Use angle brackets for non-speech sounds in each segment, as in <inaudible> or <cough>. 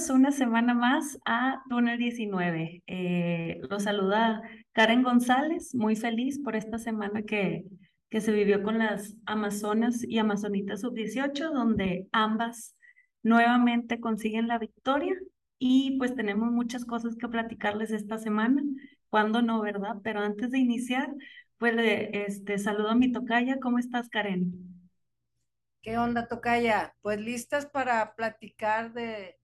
Bienvenidos una semana más a Túnel 19. Eh, los saluda Karen González, muy feliz por esta semana que, que se vivió con las Amazonas y Amazonitas Sub-18, donde ambas nuevamente consiguen la victoria y pues tenemos muchas cosas que platicarles esta semana, cuando no, ¿verdad? Pero antes de iniciar, pues este, saludo a mi tocaya, ¿cómo estás Karen? ¿Qué onda, Tocaya? Pues listas para platicar de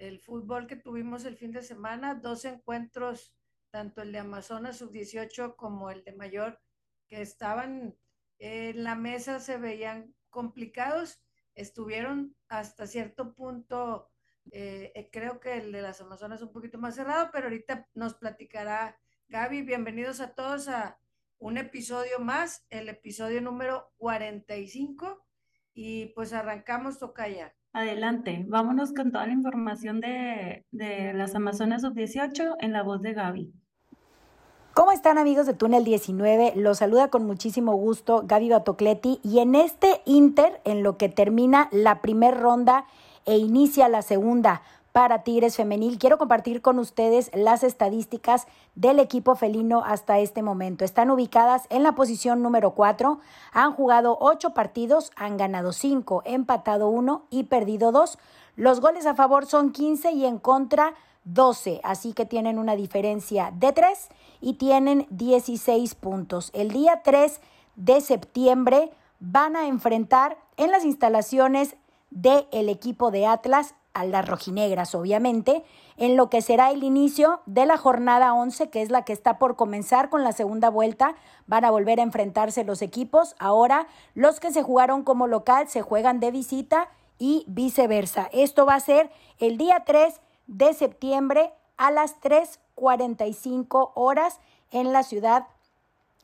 el fútbol que tuvimos el fin de semana, dos encuentros, tanto el de Amazonas sub-18 como el de Mayor, que estaban en la mesa, se veían complicados, estuvieron hasta cierto punto, eh, eh, creo que el de las Amazonas un poquito más cerrado, pero ahorita nos platicará Gaby. Bienvenidos a todos a un episodio más, el episodio número 45 y pues arrancamos, Tocaya. Adelante, vámonos con toda la información de, de las Amazonas Sub-18 en la voz de Gaby. ¿Cómo están amigos de Túnel 19? Los saluda con muchísimo gusto Gaby Batocleti y en este Inter, en lo que termina la primera ronda e inicia la segunda, para Tigres Femenil. Quiero compartir con ustedes las estadísticas del equipo felino hasta este momento. Están ubicadas en la posición número 4, han jugado 8 partidos, han ganado 5, empatado 1 y perdido 2. Los goles a favor son 15 y en contra 12, así que tienen una diferencia de 3 y tienen 16 puntos. El día 3 de septiembre van a enfrentar en las instalaciones del equipo de Atlas a las rojinegras, obviamente, en lo que será el inicio de la jornada 11, que es la que está por comenzar con la segunda vuelta. Van a volver a enfrentarse los equipos. Ahora, los que se jugaron como local se juegan de visita y viceversa. Esto va a ser el día 3 de septiembre a las 3.45 horas en la ciudad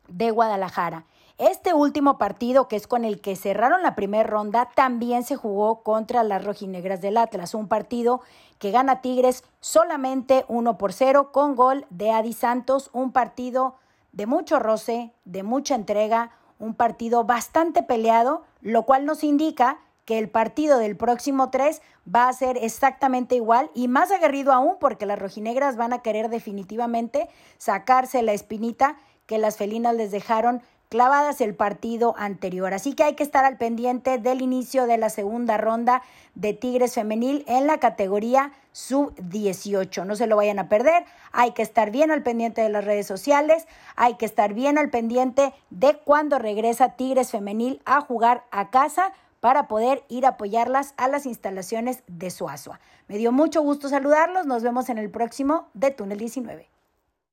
de Guadalajara. Este último partido, que es con el que cerraron la primera ronda, también se jugó contra las rojinegras del Atlas, un partido que gana Tigres solamente 1 por 0 con gol de Adi Santos, un partido de mucho roce, de mucha entrega, un partido bastante peleado, lo cual nos indica que el partido del próximo 3 va a ser exactamente igual y más aguerrido aún porque las rojinegras van a querer definitivamente sacarse la espinita que las felinas les dejaron clavadas el partido anterior. Así que hay que estar al pendiente del inicio de la segunda ronda de Tigres Femenil en la categoría sub-18. No se lo vayan a perder. Hay que estar bien al pendiente de las redes sociales. Hay que estar bien al pendiente de cuando regresa Tigres Femenil a jugar a casa para poder ir a apoyarlas a las instalaciones de Suazua. Me dio mucho gusto saludarlos. Nos vemos en el próximo de Túnel 19.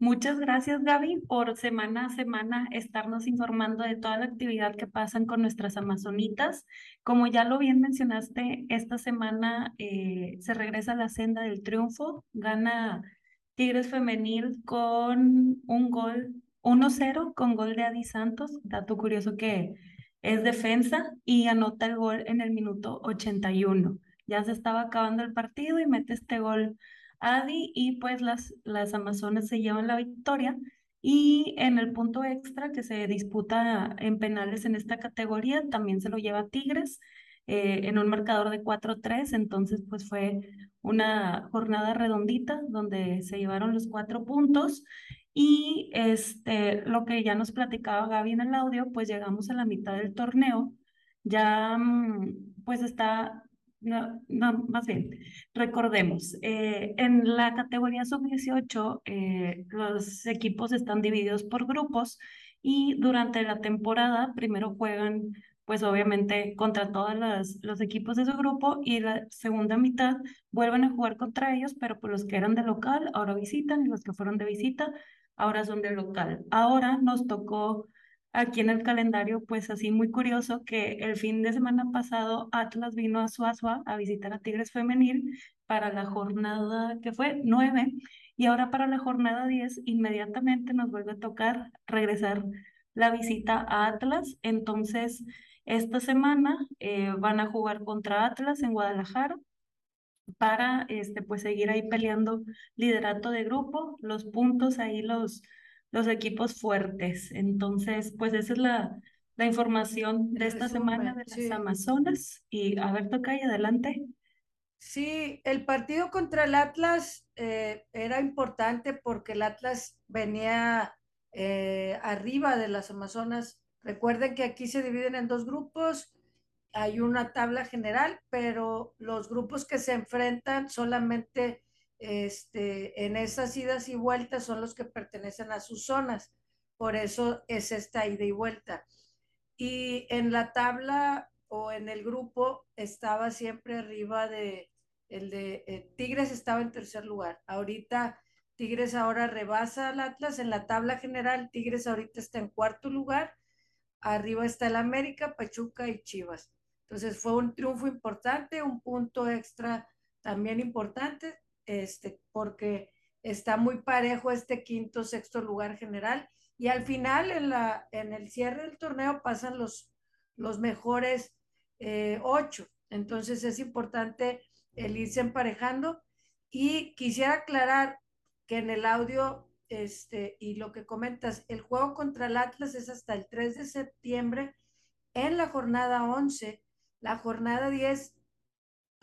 Muchas gracias, Gaby, por semana a semana estarnos informando de toda la actividad que pasan con nuestras amazonitas. Como ya lo bien mencionaste, esta semana eh, se regresa a la senda del triunfo. Gana Tigres Femenil con un gol 1-0 con gol de Adi Santos. Dato curioso que es defensa y anota el gol en el minuto 81. Ya se estaba acabando el partido y mete este gol Adi y pues las, las Amazonas se llevan la victoria. Y en el punto extra que se disputa en penales en esta categoría, también se lo lleva Tigres eh, en un marcador de 4-3. Entonces, pues fue una jornada redondita donde se llevaron los cuatro puntos. Y este, lo que ya nos platicaba Gaby en el audio, pues llegamos a la mitad del torneo. Ya mm, pues está no, no, más bien, recordemos, eh, en la categoría sub-18 eh, los equipos están divididos por grupos y durante la temporada primero juegan pues obviamente contra todos los, equipos de su grupo y la segunda mitad vuelven a jugar contra ellos, pero por los que eran de local ahora visitan y los que fueron de visita ahora son de local. Ahora nos tocó aquí en el calendario, pues así muy curioso que el fin de semana pasado Atlas vino a Suazua a visitar a Tigres Femenil para la jornada que fue nueve y ahora para la jornada 10 inmediatamente nos vuelve a tocar regresar la visita a Atlas. Entonces, esta semana eh, van a jugar contra Atlas en Guadalajara para este, pues seguir ahí peleando liderato de grupo, los puntos ahí los los equipos fuertes. Entonces, pues esa es la, la información de esta semana de las Amazonas. Y a ver, toca y adelante. Sí, el partido contra el Atlas eh, era importante porque el Atlas venía eh, arriba de las Amazonas. Recuerden que aquí se dividen en dos grupos, hay una tabla general, pero los grupos que se enfrentan solamente este, en esas idas y vueltas son los que pertenecen a sus zonas. Por eso es esta ida y vuelta. Y en la tabla o en el grupo estaba siempre arriba de el de eh, Tigres estaba en tercer lugar. Ahorita Tigres ahora rebasa al Atlas en la tabla general. Tigres ahorita está en cuarto lugar. Arriba está el América, Pachuca y Chivas. Entonces fue un triunfo importante, un punto extra también importante, este, porque está muy parejo este quinto, sexto lugar general. Y al final, en, la, en el cierre del torneo, pasan los, los mejores eh, ocho. Entonces es importante el irse emparejando. Y quisiera aclarar que en el audio, este, y lo que comentas, el juego contra el Atlas es hasta el 3 de septiembre en la jornada 11. La jornada 10,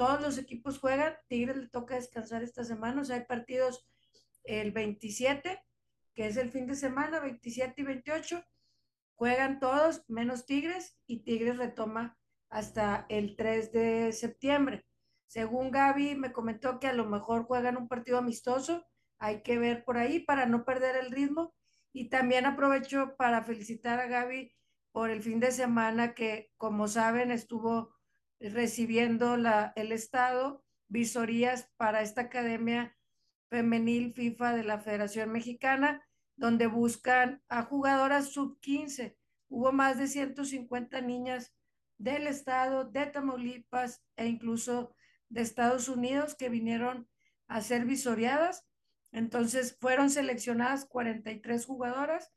todos los equipos juegan. Tigres le toca descansar esta semana. O sea, hay partidos el 27, que es el fin de semana, 27 y 28. Juegan todos, menos Tigres, y Tigres retoma hasta el 3 de septiembre. Según Gaby me comentó que a lo mejor juegan un partido amistoso, hay que ver por ahí para no perder el ritmo. Y también aprovecho para felicitar a Gaby por el fin de semana que, como saben, estuvo recibiendo la, el Estado visorías para esta Academia Femenil FIFA de la Federación Mexicana, donde buscan a jugadoras sub-15. Hubo más de 150 niñas del Estado, de Tamaulipas e incluso de Estados Unidos que vinieron a ser visoriadas. Entonces fueron seleccionadas 43 jugadoras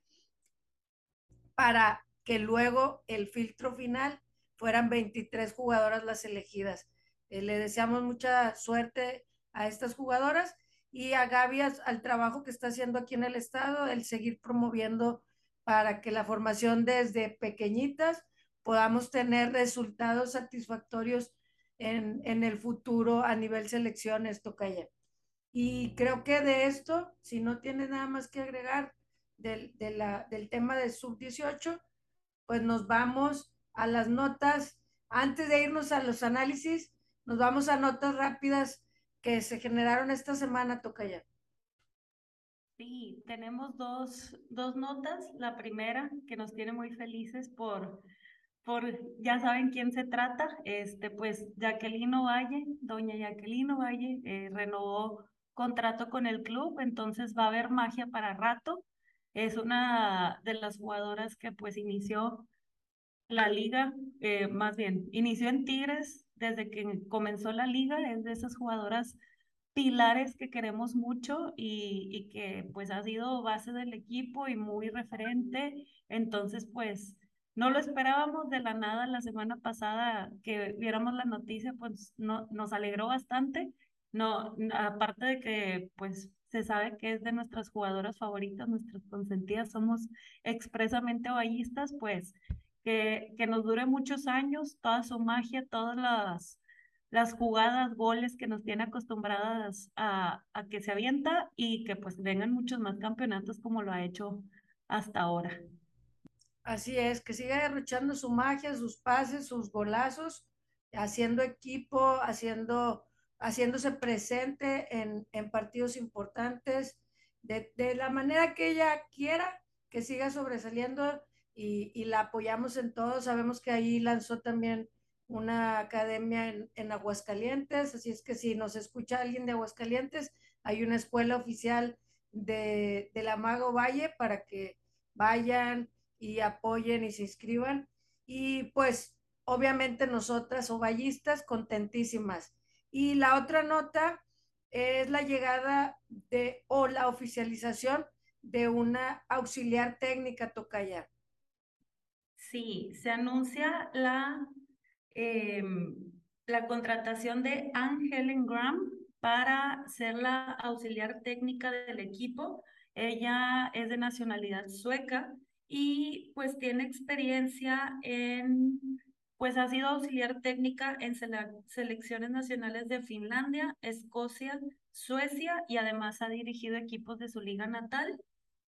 para que luego el filtro final fueran 23 jugadoras las elegidas. Eh, le deseamos mucha suerte a estas jugadoras y a Gaby al trabajo que está haciendo aquí en el estado, el seguir promoviendo para que la formación desde pequeñitas podamos tener resultados satisfactorios en, el futuro a nivel selecciones, Tocaya. Y creo que de esto, si no tiene nada más que agregar del, del tema de sub-18, pues nos vamos a las notas. Antes de irnos a los análisis, nos vamos a notas rápidas que se generaron esta semana, Tocaya. Sí, tenemos dos, dos notas. La primera, que nos tiene muy felices por por, ya saben quién se trata, este, pues Jacqueline Valle, doña Jacqueline Valle, eh, renovó contrato con el club, entonces va a haber magia para rato. Es una de las jugadoras que pues inició la liga, eh, más bien, inició en Tigres desde que comenzó la liga, es de esas jugadoras pilares que queremos mucho y, y que pues ha sido base del equipo y muy referente. Entonces, pues no lo esperábamos de la nada la semana pasada que viéramos la noticia, pues no, nos alegró bastante. No, aparte de que pues se sabe que es de nuestras jugadoras favoritas, nuestras consentidas, somos expresamente ballistas, pues que, que nos dure muchos años, toda su magia, todas las, las jugadas, goles que nos tiene acostumbradas a, a que se avienta y que pues vengan muchos más campeonatos como lo ha hecho hasta ahora. Así es, que siga derrochando su magia, sus pases, sus golazos, haciendo equipo, haciendo, haciéndose presente en, partidos importantes, de, la manera que ella quiera, que siga sobresaliendo y, y, la apoyamos en todo. Sabemos que ahí lanzó también una academia en, en, Aguascalientes, así es que si nos escucha alguien de Aguascalientes, hay una escuela oficial de, de la Mago Valle para que vayan, y apoyen y se inscriban. Y pues obviamente nosotras ovallistas contentísimas. Y la otra nota es la llegada de o la oficialización de una auxiliar técnica Tocaya. Sí, se anuncia la, em, la contratación de Angelen Graham para ser la auxiliar técnica del equipo. Ella es de nacionalidad sueca y pues tiene experiencia en pues ha sido auxiliar técnica en selecciones nacionales de Finlandia, Escocia, Suecia y además ha dirigido equipos de su liga natal.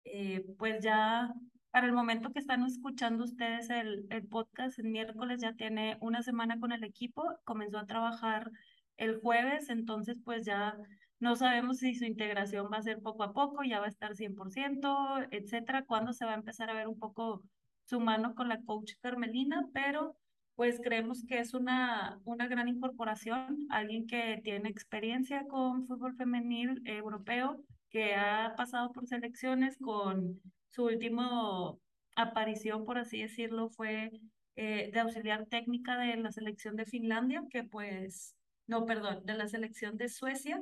Eh, pues ya para el momento que están escuchando ustedes el, el podcast, el miércoles ya tiene una semana con el equipo, comenzó a trabajar el jueves, entonces pues ya no sabemos si su integración va a ser poco a poco, ya va a estar 100%, etcétera, cuándo se va a empezar a ver un poco su mano con la coach Carmelina, pero pues creemos que es una, una gran incorporación, alguien que tiene experiencia con fútbol femenil europeo, que ha pasado por selecciones con su último aparición, por así decirlo, fue eh, de auxiliar técnica de la selección de Finlandia, que pues, no, perdón, de la selección de Suecia.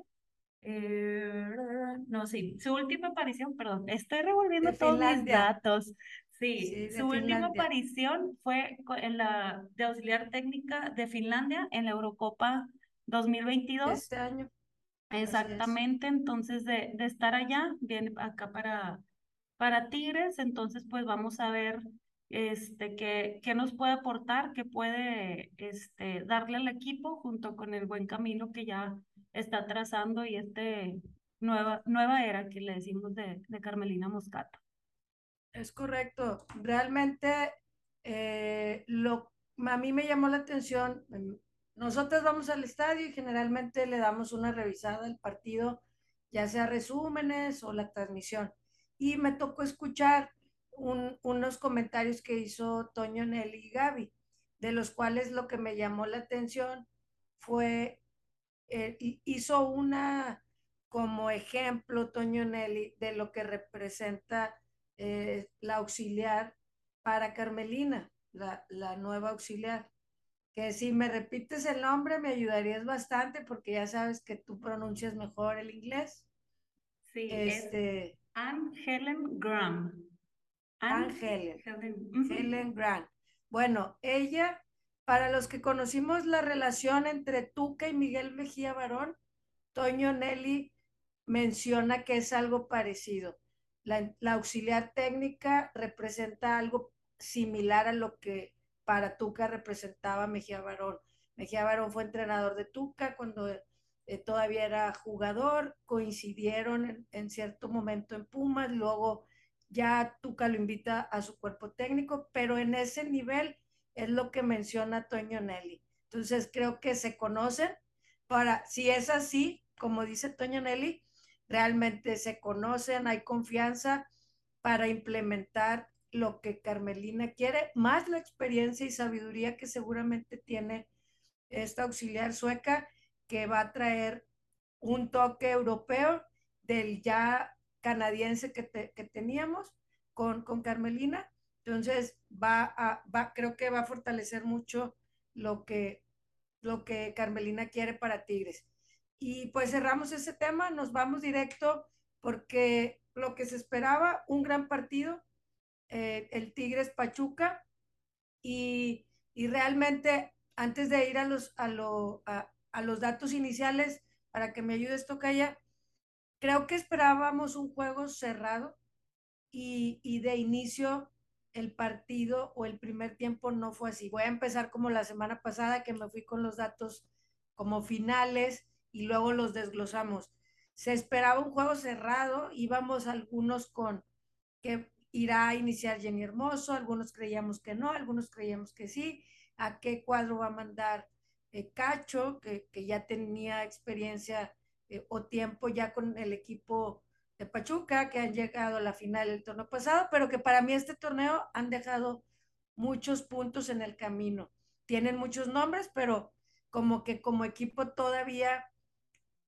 Eh, no, sí, su última aparición, perdón, estoy revolviendo todos mis datos. Sí, su última aparición fue en la de auxiliar técnica de Finlandia en la Eurocopa 2022. Este año. Exactamente, entonces de, de estar allá, viene acá para para Tigres, entonces pues vamos a ver este, qué, qué nos puede aportar, qué puede este, darle al equipo junto con el buen camino que ya está trazando y este nueva, nueva era que le decimos de, de Carmelina Moscato. Es correcto. Realmente eh, lo, a mí me llamó la atención. Em, nosotros vamos al estadio y generalmente le damos una revisada al partido, ya sea resúmenes o la transmisión y me tocó escuchar unos comentarios que hizo Toño Nelly y Gaby, de los cuales lo que me llamó la atención fue, eh, hizo una como ejemplo Toño Nelly de lo que representa eh, la auxiliar para Carmelina, la, la nueva auxiliar que si me repites el nombre me ayudarías bastante porque ya sabes que tú pronuncias mejor el inglés. Sí, este, Anne Helen Graham. Anne, Helen. Helen. Graham. Bueno, ella, para los que conocimos la relación entre Tuca y Miguel Mejía Barón, Toño Nelly menciona que es algo parecido. La, la, auxiliar técnica representa algo similar a lo que para Tuca representaba Mejía Barón. Mejía Barón fue entrenador de Tuca cuando eh, todavía era jugador, coincidieron en, cierto momento en Pumas, luego ya Tuca lo invita a su cuerpo técnico, pero en ese nivel es lo que menciona Toño Nelly. Entonces creo que se conocen para, si es así, como dice Toño Nelly, realmente se conocen, hay confianza para implementar lo que Carmelina quiere, más la experiencia y sabiduría que seguramente tiene esta auxiliar sueca que va a traer un toque europeo del ya canadiense que, que teníamos con, con, Carmelina. Entonces, va va, creo que va a fortalecer mucho lo que, lo que Carmelina quiere para Tigres. Y pues cerramos ese tema, nos vamos directo porque lo que se esperaba, un gran partido, eh, el Tigres Pachuca, y, y, realmente antes de ir a, los, a, lo, a, a los datos iniciales para que me ayudes, Tocaya. Creo que esperábamos un juego cerrado y, y de inicio el partido o el primer tiempo no fue así. Voy a empezar como la semana pasada que me fui con los datos como finales y luego los desglosamos. Se esperaba un juego cerrado, íbamos algunos con que irá a iniciar Jenny Hermoso, algunos creíamos que no, algunos creíamos que sí, a qué cuadro va a mandar eh, Cacho, que, ya tenía experiencia eh, o tiempo ya con el equipo de Pachuca, que han llegado a la final del torneo pasado, pero que para mí este torneo han dejado muchos puntos en el camino. Tienen muchos nombres, pero como que como equipo todavía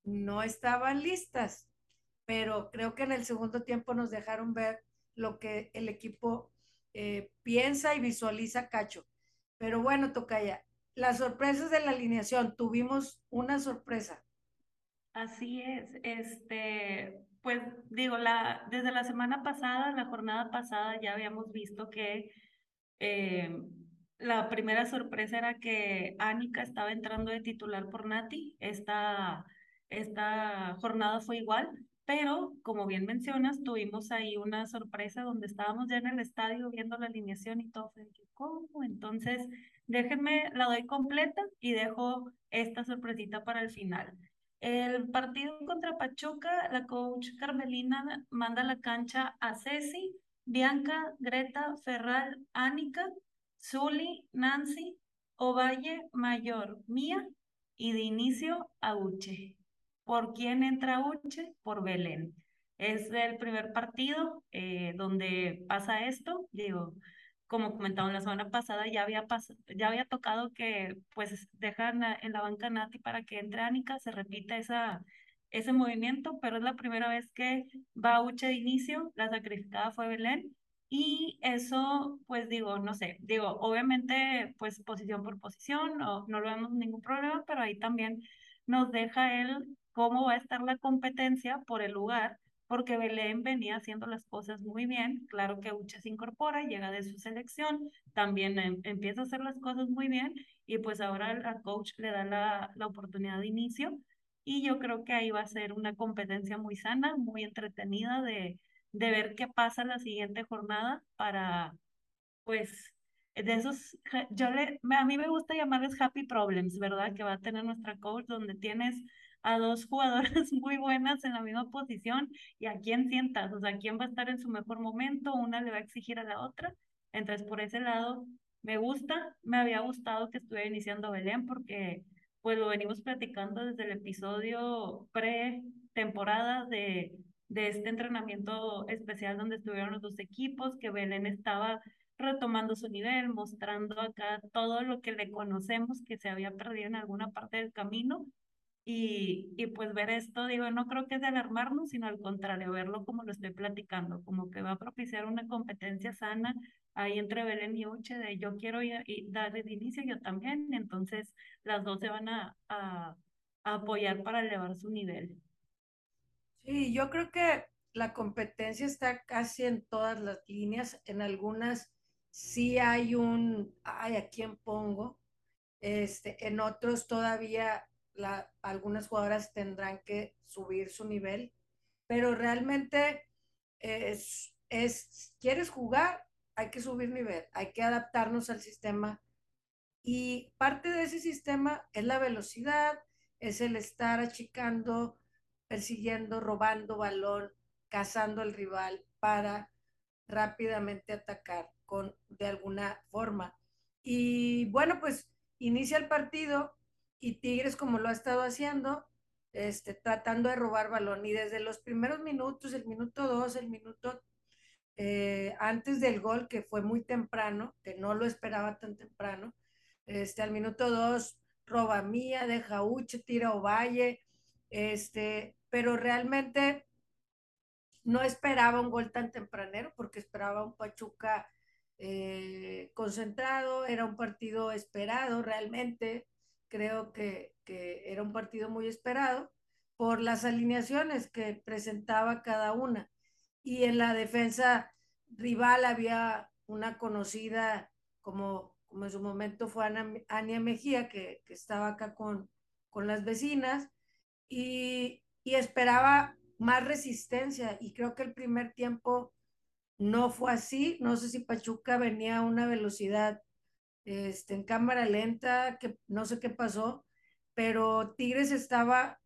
no estaban listas, pero creo que en el segundo tiempo nos dejaron ver lo que el equipo eh, piensa y visualiza Cacho. Pero bueno, Tocaya, las sorpresas de la alineación, tuvimos una sorpresa. Así es, este, pues digo, la, desde la semana pasada, la jornada pasada, ya habíamos visto que eh, la primera sorpresa era que Anika estaba entrando de titular por Nati. Esta, esta jornada fue igual. Pero como bien mencionas, tuvimos ahí una sorpresa donde estábamos ya en el estadio viendo la alineación y todo, ¿cómo? Entonces, déjenme, la doy completa y dejo esta sorpresita para el final. El partido contra Pachuca, la coach Carmelina manda la cancha a Ceci, Bianca, Greta, Ferral, Ánica, Zuli, Nancy, Ovalle, Mayor, Mía y de inicio a Uche. ¿Por quién entra Uche? Por Belén. Es el primer partido eh, donde pasa esto. Digo, como comentaba la semana pasada, ya había, ya había tocado que pues dejan en la banca Nati para que entre Ánica, se repita esa, ese movimiento, pero es la primera vez que va Uche de inicio, la sacrificada fue Belén, y eso, pues digo, no sé, digo, obviamente, pues posición por posición, no, no lo vemos ningún problema, pero ahí también nos deja él cómo va a estar la competencia por el lugar, porque Belén venía haciendo las cosas muy bien, claro que Uche se incorpora, llega de su selección, también em, empieza a hacer las cosas muy bien, y pues ahora al coach le da la, la oportunidad de inicio, y yo creo que ahí va a ser una competencia muy sana, muy entretenida de de ver qué pasa la siguiente jornada para, pues, de esos, yo le, a mí me gusta llamarles happy problems, ¿verdad? Que va a tener nuestra coach, donde tienes a dos jugadoras <laughs> muy buenas en la misma posición y a quién sientas, o sea, quién va a estar en su mejor momento, una le va a exigir a la otra. Entonces, por ese lado, me gusta, me había gustado que estuviera iniciando Belén porque pues lo venimos platicando desde el episodio pre-temporada de de este entrenamiento especial donde estuvieron los dos equipos, que Belén estaba retomando su nivel, mostrando acá todo lo que le conocemos que se había perdido en alguna parte del camino. Y, y pues ver esto, digo, no creo que es de alarmarnos, sino al contrario, verlo como lo estoy platicando, como que va a propiciar una competencia sana ahí entre Belén y Uche de yo quiero ir, y darle de inicio, yo también, entonces las dos se van a, a apoyar para elevar su nivel. Sí, yo creo que la competencia está casi en todas las líneas. En algunas sí hay un, ay, ¿a quién pongo? Este, en otros todavía la, algunas jugadoras tendrán que subir su nivel, pero realmente es, es, ¿quieres jugar? Hay que subir nivel, hay que adaptarnos al sistema. Y parte de ese sistema es la velocidad, es el estar achicando persiguiendo, robando balón, cazando al rival para rápidamente atacar con, de alguna forma. Y bueno, pues inicia el partido y Tigres, como lo ha estado haciendo, este, tratando de robar balón. Y desde los primeros minutos, el minuto dos, el minuto eh, antes del gol, que fue muy temprano, que no lo esperaba tan temprano, este, al minuto dos, roba mía, deja Uche, tira Ovalle, este, pero realmente no esperaba un gol tan tempranero porque esperaba un Pachuca eh, concentrado, era un partido esperado realmente, creo que, que era un partido muy esperado por las alineaciones que presentaba cada una. Y en la defensa rival había una conocida como, como en su momento fue Ana, Ania Mejía, que, que estaba acá con, con las vecinas, y, y esperaba más resistencia y creo que el primer tiempo no fue así. No sé si Pachuca venía a una velocidad este, en cámara lenta, que no sé qué pasó, pero Tigres estaba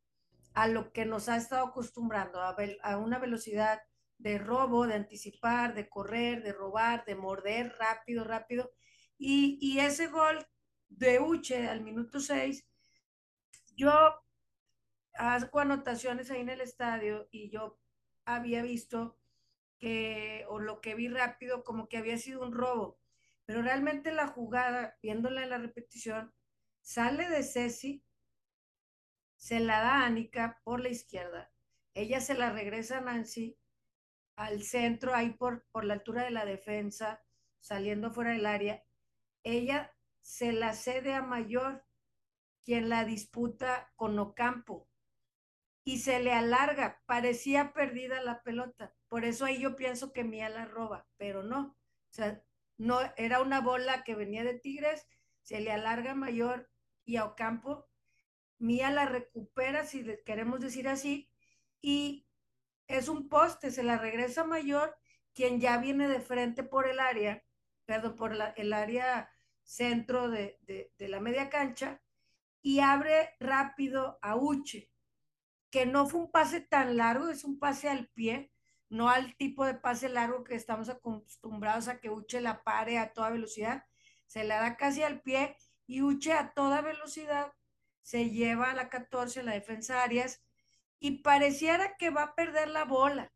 a lo que nos ha estado acostumbrando, a, a una velocidad de robo, de anticipar, de correr, de robar, de morder rápido, rápido. Y, y ese gol de Uche al minuto 6, yo hago anotaciones ahí en el estadio y yo había visto que, o lo que vi rápido, como que había sido un robo. Pero realmente la jugada, viéndola en la repetición, sale de Ceci, se la da a Anika por la izquierda. Ella se la regresa a Nancy al centro, ahí por, por la altura de la defensa, saliendo fuera del área. Ella se la cede a Mayor, quien la disputa con Ocampo y se le alarga, parecía perdida la pelota. Por eso ahí yo pienso que Mía la roba, pero no. O sea, no era una bola que venía de Tigres, se le alarga mayor y a Ocampo. Mía la recupera, si queremos decir así, y es un poste, se la regresa mayor, quien ya viene de frente por el área, perdón, por el área centro de, de, la media cancha, y abre rápido a Uche, que no fue un pase tan largo, es un pase al pie, no al tipo de pase largo que estamos acostumbrados a que Uche la pare a toda velocidad, se la da casi al pie y Uche a toda velocidad se lleva a la 14, la defensa Arias, y pareciera que va a perder la bola.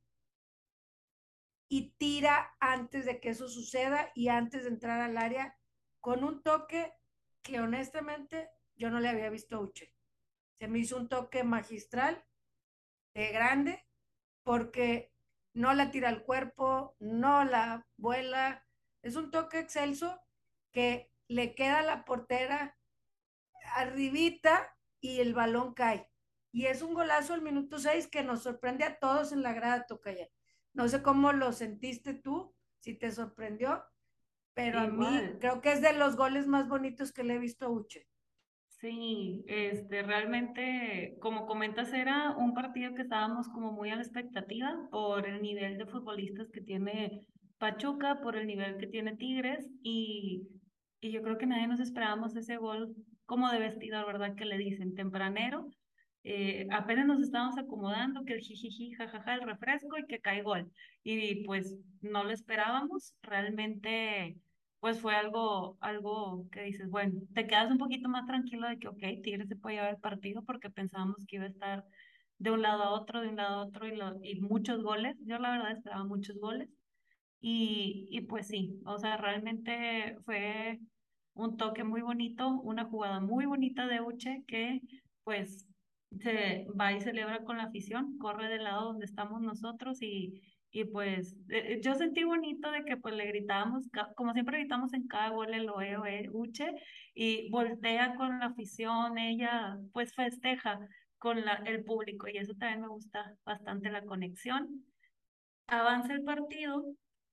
Y tira antes de que eso suceda y antes de entrar al área con un toque que honestamente yo no le había visto a Uche. Se me hizo un toque magistral, de grande, porque no la tira al cuerpo, no la vuela. Es un toque excelso que le queda a la portera arribita y el balón cae. Y es un golazo al minuto 6 que nos sorprende a todos en la grada Tocaya. No sé cómo lo sentiste tú, si te sorprendió, pero a mí creo que es de los goles más bonitos que le he visto a Uche. Sí, este, realmente, como comentas, era un partido que estábamos como muy a la expectativa por el nivel de futbolistas que tiene Pachuca, por el nivel que tiene Tigres y, y yo creo que nadie nos esperábamos ese gol como de vestidor, ¿verdad? Que le dicen tempranero. Eh, apenas nos estábamos acomodando, que el jijiji, jajaja, el refresco y que cae gol. Y pues no lo esperábamos, realmente pues fue algo, algo que dices, bueno, te quedas un poquito más tranquilo de que, ok, Tigres se puede llevar partido porque pensábamos que iba a estar de un lado a otro, de un lado a otro y, y muchos goles. Yo la verdad esperaba muchos goles. Y, y pues sí, o sea, realmente fue un toque muy bonito, una jugada muy bonita de Uche que pues se va y celebra con la afición, corre del lado donde estamos nosotros y, y pues eh, yo sentí bonito de que pues le gritábamos, como siempre gritamos en cada gol el oe, Uche y voltea con la afición, ella pues festeja con la, el público y eso también me gusta bastante la conexión. Avanza el partido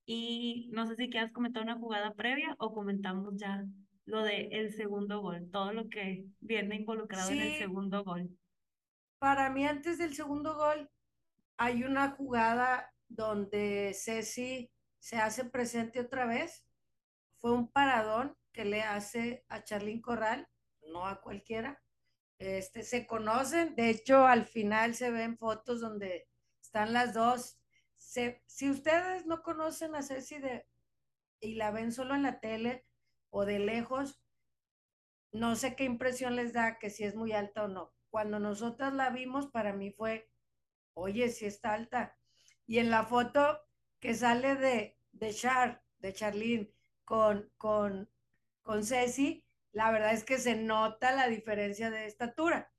y no sé si quieras comentar una jugada previa o comentamos ya lo de el segundo gol, todo lo que viene involucrado en el segundo gol. Para mí, antes del segundo gol, hay una jugada donde Ceci se hace presente otra vez. Fue un paradón que le hace a Charlín Corral, no a cualquiera. Este, se conocen, de hecho, al final se ven fotos donde están las dos. si ustedes no conocen a Ceci de, y la ven solo en la tele, o de lejos, no sé qué impresión les da que si es muy alta o no. Cuando nosotras la vimos, para mí fue, oye, si está alta. Y en la foto que sale de, de Char, de Charlene, con, con, con Ceci, la verdad es que se nota la diferencia de estatura.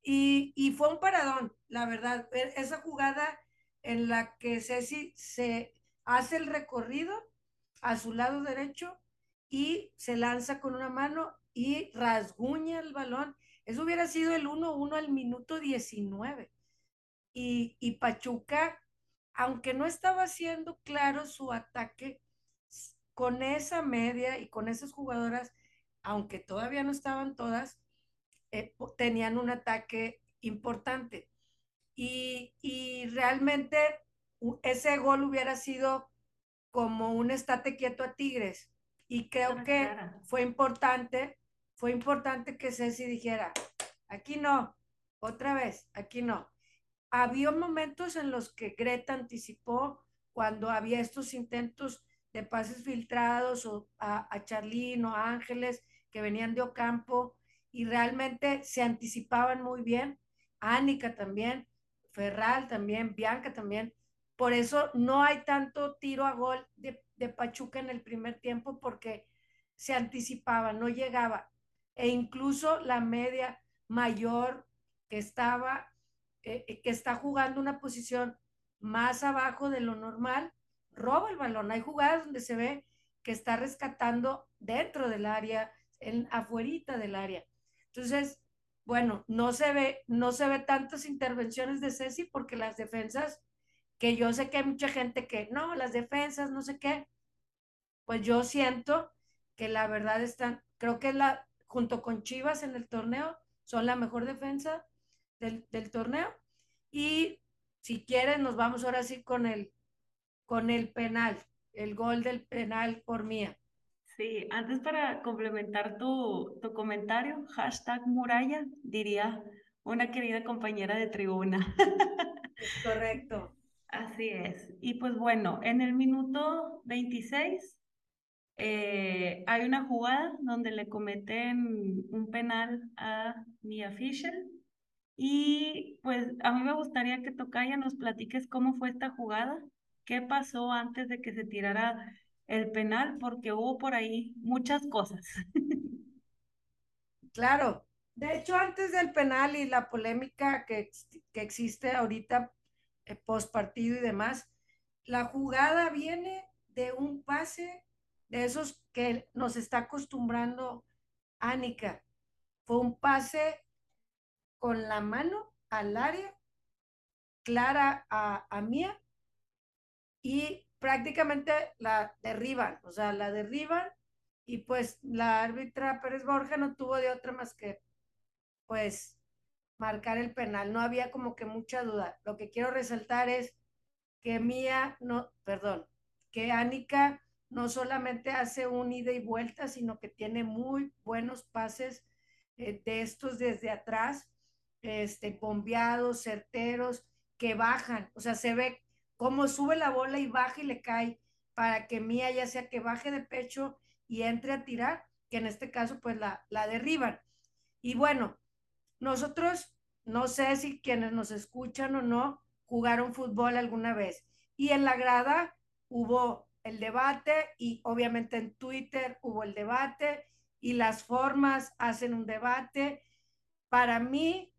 Y, y fue un paradón, la verdad, e, esa jugada en la que Ceci se hace el recorrido a su lado derecho y se lanza con una mano y rasguña el balón. Eso hubiera sido el 1-1 al minuto 19. Y, y Pachuca, aunque no estaba haciendo claro su ataque, con esa media y con esas jugadoras, aunque todavía no estaban todas, eh, tenían un ataque importante. Y, y, realmente ese gol hubiera sido como un estate quieto a Tigres, y creo que fue importante, fue importante que Ceci dijera, aquí no, otra vez, aquí no. Había momentos en los que Greta anticipó cuando había estos intentos de pases filtrados o a, a Charlín o a Ángeles que venían de Ocampo y realmente se anticipaban muy bien. Ánica también, Ferral también, Bianca también. Por eso no hay tanto tiro a gol de de Pachuca en el primer tiempo porque se anticipaba, no llegaba. E incluso la media mayor que estaba, eh, eh, que está jugando una posición más abajo de lo normal, roba el balón. Hay jugadas donde se ve que está rescatando dentro del área, en afuerita del área. Entonces, bueno, no se ve, no se ve tantas intervenciones de Ceci porque las defensas, que yo sé que hay mucha gente que no, las defensas, no sé qué, pues yo siento que la verdad están, creo que la, junto con Chivas en el torneo, son la mejor defensa del, torneo. Y si quieren, nos vamos ahora sí con el, con el penal, el gol del penal por mía. Sí, antes para complementar tu, tu comentario, hashtag muralla, diría una querida compañera de tribuna. correcto. <laughs> Así es. Y pues bueno, en el minuto 26 eh, hay una jugada donde le cometen un penal a Mia Fisher. Y pues a mí me gustaría que Tocaya nos platiques cómo fue esta jugada, qué pasó antes de que se tirara el penal, porque hubo por ahí muchas cosas. <laughs> Claro, de hecho antes del penal y la polémica que, que existe ahorita eh, post partido y demás, la jugada viene de un pase de esos que nos está acostumbrando Anika. Fue un pase con la mano al área, clara a, Mía, y prácticamente la derriban, o sea, la derriban y pues la árbitra Pérez Borja no tuvo de otra más que pues marcar el penal. No había como que mucha duda. Lo que quiero resaltar es que Mía, no, perdón, que Anika no solamente hace un ida y vuelta, sino que tiene muy buenos pases eh, de estos desde atrás, este, bombeados, certeros, que bajan. O sea, se ve cómo sube la bola y baja y le cae para que Mía ya sea que baje de pecho y entre a tirar, que en este caso pues la, la derriban. Y bueno, nosotros, no sé si quienes nos escuchan o no, jugaron fútbol alguna vez. Y en la grada hubo el debate y obviamente en Twitter hubo el debate y las formas hacen un debate. Para mí,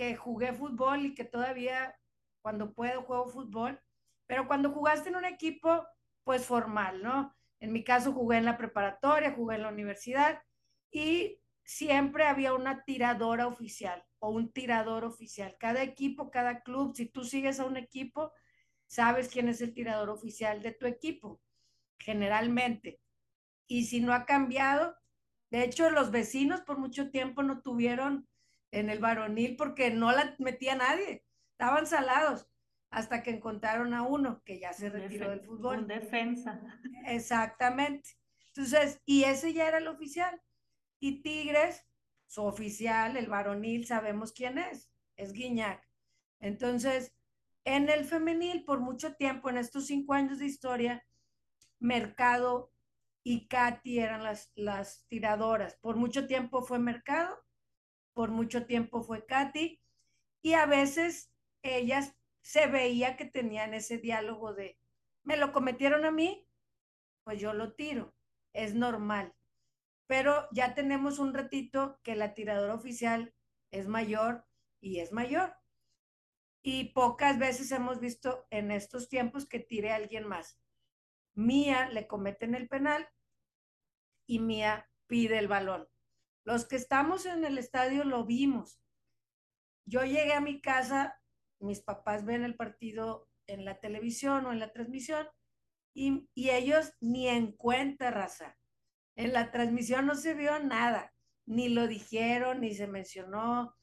que jugué fútbol y que todavía cuando puedo juego fútbol, pero cuando jugaste en un equipo, pues formal, ¿no? En mi caso jugué en la preparatoria, jugué en la universidad y siempre había una tiradora oficial o un tirador oficial. Cada equipo, cada club, si tú sigues a un equipo, sabes quién es el tirador oficial de tu equipo, generalmente. Y si no ha cambiado, de hecho los vecinos por mucho tiempo no tuvieron en el varonil porque no la metía nadie, estaban salados hasta que encontraron a uno que ya se retiró del fútbol. En defensa. Exactamente. Entonces, y ese ya era el oficial. Y Tigres, su oficial, el varonil, sabemos quién es, es Guiñac. Entonces, en el femenil, por mucho tiempo, en estos cinco años de historia, Mercado y Katy eran las, las tiradoras. Por mucho tiempo fue Mercado, por mucho tiempo fue Katy, y a veces ellas se veía que tenían ese diálogo de, me lo cometieron a mí, pues yo lo tiro, es normal pero ya tenemos un ratito que la tiradora oficial es mayor y es mayor. Y pocas veces hemos visto en estos tiempos que tire a alguien más. Mía le cometen el penal y Mía pide el balón. Los que estamos en el estadio lo vimos. Yo llegué a mi casa, mis papás ven el partido en la televisión o en la transmisión y, y ellos ni en cuenta, raza en la transmisión no se vio nada, ni lo dijeron, ni se mencionó.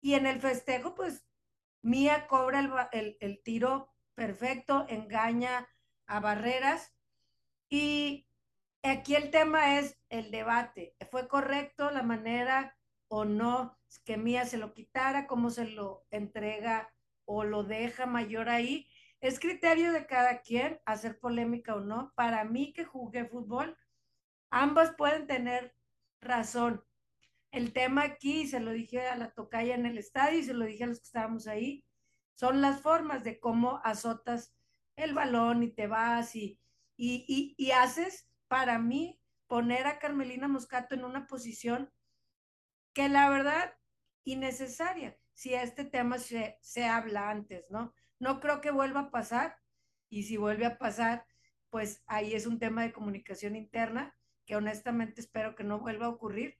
Y en el festejo, pues Mía cobra el, tiro perfecto, engaña a Barreras. Y aquí el tema es el debate. ¿Fue correcto la manera o no que Mía se lo quitara, cómo se lo entrega o lo deja mayor ahí? Es criterio de cada quien hacer polémica o no. Para mí que jugué fútbol, Ambas pueden tener razón. El tema aquí, se lo dije a la tocaya en el estadio y se lo dije a los que estábamos ahí, son las formas de cómo azotas el balón y te vas y, y, y, haces, para mí, poner a Carmelina Moscato en una posición que la verdad, innecesaria, si este tema se, se habla antes, ¿no? No creo que vuelva a pasar y si vuelve a pasar, pues ahí es un tema de comunicación interna que honestamente espero que no vuelva a ocurrir,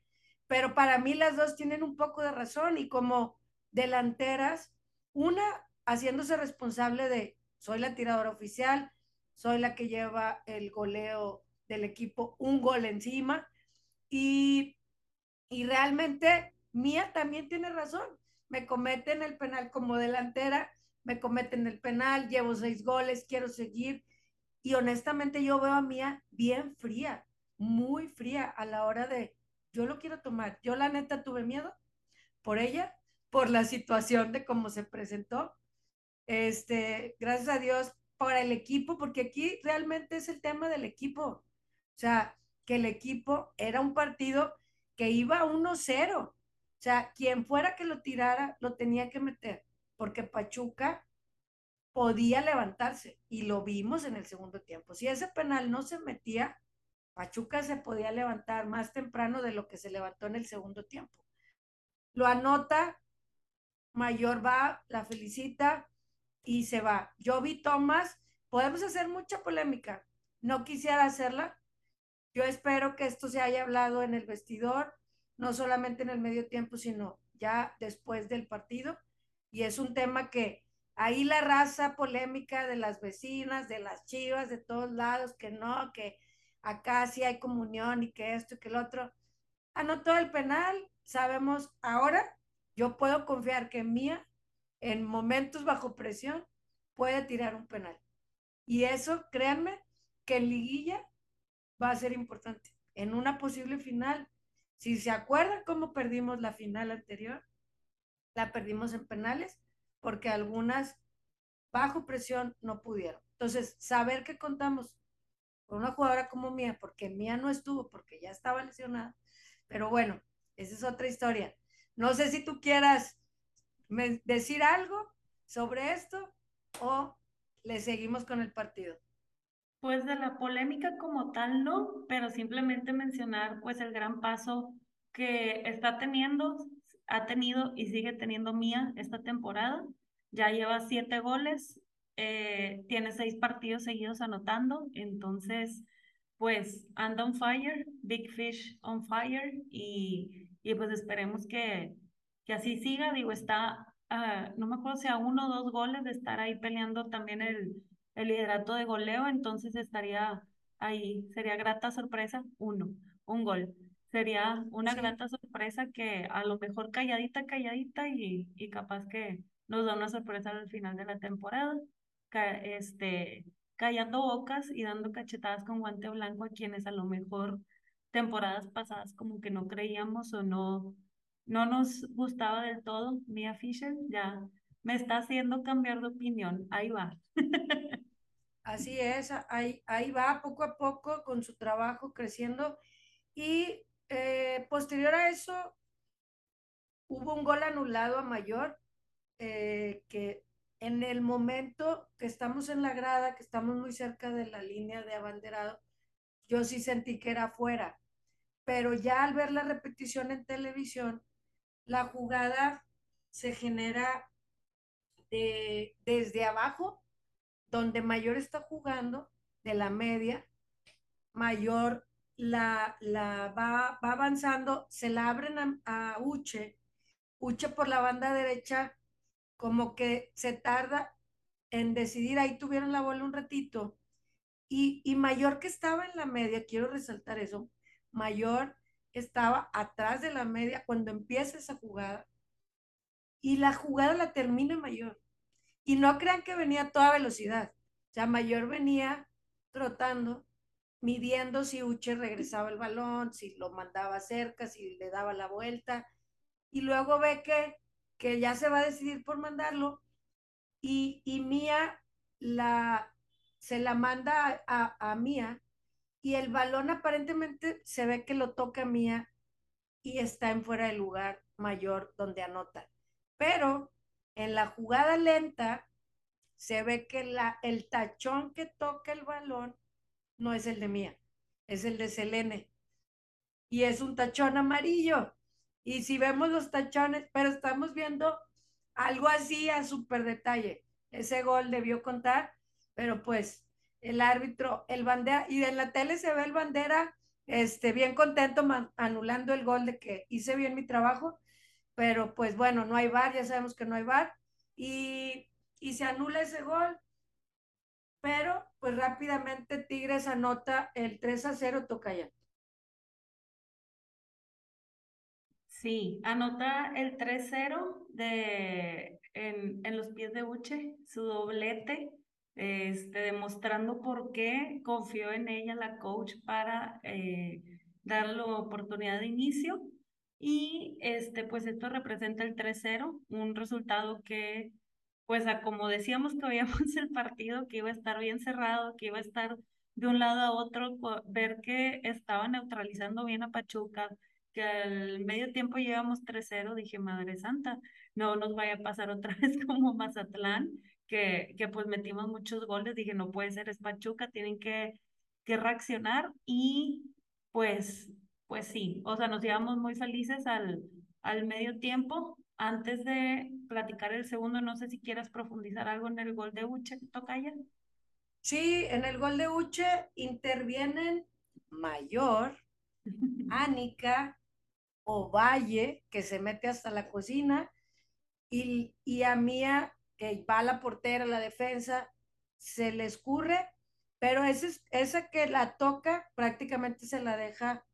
pero para mí las dos tienen un poco de razón y como delanteras, una haciéndose responsable de soy la tiradora oficial, soy la que lleva el goleo del equipo, un gol encima y, y realmente Mía también tiene razón, me cometen el penal como delantera, me cometen el penal, llevo seis goles, quiero seguir. Y honestamente yo veo a Mía bien fría, muy fría a la hora de, yo lo quiero tomar. Yo la neta tuve miedo por ella, por la situación de cómo se presentó. Este, gracias a Dios para el equipo, porque aquí realmente es el tema del equipo. O sea, que el equipo era un partido que iba 1-0. O sea, quien fuera que lo tirara, lo tenía que meter, porque Pachuca podía levantarse y lo vimos en el segundo tiempo. Si ese penal no se metía, Pachuca se podía levantar más temprano de lo que se levantó en el segundo tiempo. Lo anota, Mayor va, la felicita y se va. Yo vi Tomás, podemos hacer mucha polémica. No quisiera hacerla. Yo espero que esto se haya hablado en el vestidor, no solamente en el medio tiempo, sino ya después del partido. Y es un tema que ahí la raza polémica de las vecinas, de las chivas, de todos lados, que no, que acá sí hay comunión y que esto y que el otro. Anotó el penal, sabemos ahora, yo puedo confiar que Mía, en momentos bajo presión, puede tirar un penal. Y eso, créanme, que en liguilla va a ser importante. En una posible final, si se acuerdan cómo perdimos la final anterior, la perdimos en penales porque algunas bajo presión no pudieron. Entonces, saber que contamos con una jugadora como Mía, porque Mía no estuvo, porque ya estaba lesionada. Pero bueno, esa es otra historia. No sé si tú quieras decir algo sobre esto o le seguimos con el partido. Pues de la polémica como tal no, pero simplemente mencionar pues el gran paso que está teniendo, ha tenido y sigue teniendo Mía esta temporada. Ya lleva siete goles, eh, tiene seis partidos seguidos anotando, entonces, pues, anda on fire, Big Fish on fire, y, y pues esperemos que, que así siga. Digo, está, no me acuerdo si a uno o dos goles de estar ahí peleando también el, el liderato de goleo, entonces estaría ahí, sería grata sorpresa, uno, un gol. Sería una grata sorpresa que a lo mejor calladita, calladita y, y capaz que nos da una sorpresa al final de la temporada este, callando bocas y dando cachetadas con guante blanco a quienes a lo mejor temporadas pasadas como que no creíamos o no, no nos gustaba del todo. Mia Fisher ya me está haciendo cambiar de opinión. Ahí va. <laughs> Así es, ahí, ahí va poco a poco con su trabajo creciendo y eh, posterior a eso hubo un gol anulado a mayor eh, que en el momento que estamos en la grada, que estamos muy cerca de la línea de abanderado, yo sí sentí que era fuera. Pero ya al ver la repetición en televisión, la jugada se genera desde abajo, donde Mayor está jugando, de la media, Mayor la, la va, avanzando, se la abren a, a Uche, Uche por la banda derecha como que se tarda en decidir, ahí tuvieron la bola un ratito, y, y Mayor que estaba en la media, quiero resaltar eso, Mayor estaba atrás de la media cuando empieza esa jugada, y la jugada la termina Mayor. Y no crean que venía a toda velocidad, o sea, Mayor venía trotando, midiendo si Uche regresaba el balón, si lo mandaba cerca, si le daba la vuelta, y luego ve que que ya se va a decidir por mandarlo y, y Mía la, se la manda a, a, Mía y el balón aparentemente se ve que lo toca Mía y está en fuera del lugar mayor donde anota. Pero en la jugada lenta se ve que la, el tachón que toca el balón no es el de Mía, es el de Selene. Y es un tachón amarillo. Y si vemos los tachones, pero estamos viendo algo así a súper detalle. Ese gol debió contar, pero pues el árbitro, el bandera, y en la tele se ve el bandera, este, bien contento anulando el gol de que hice bien mi trabajo, pero pues bueno, no hay bar, ya sabemos que no hay bar, y, y se anula ese gol, pero pues rápidamente Tigres anota el 3 a 0 ya. Sí, anota el 3-0 de en, en los pies de Uche, su doblete, este, demostrando por qué confió en ella la coach para eh, darle oportunidad de inicio. Y este, pues esto representa el 3-0, un resultado que, pues a como decíamos que veíamos <laughs> el partido, que iba a estar bien cerrado, que iba a estar de un lado a otro, ver que estaba neutralizando bien a Pachuca, que al medio tiempo llevamos 3-0, dije, Madre Santa, no nos vaya a pasar otra <laughs> vez como Mazatlán, que, que pues metimos muchos goles, dije, no puede ser, es Pachuca, tienen que, que reaccionar y pues, pues sí, o sea, nos llevamos muy felices al, al medio tiempo. Antes de platicar el segundo, no sé si quieras profundizar algo en el gol de Uche, Tocaya. Sí, en el gol de Uche intervienen Mayor, <laughs> Ánica, Ovalle, que se mete hasta la cocina, y, y a Mía, que va a la portera, la defensa, se le escurre, pero ese, esa que la toca prácticamente se la deja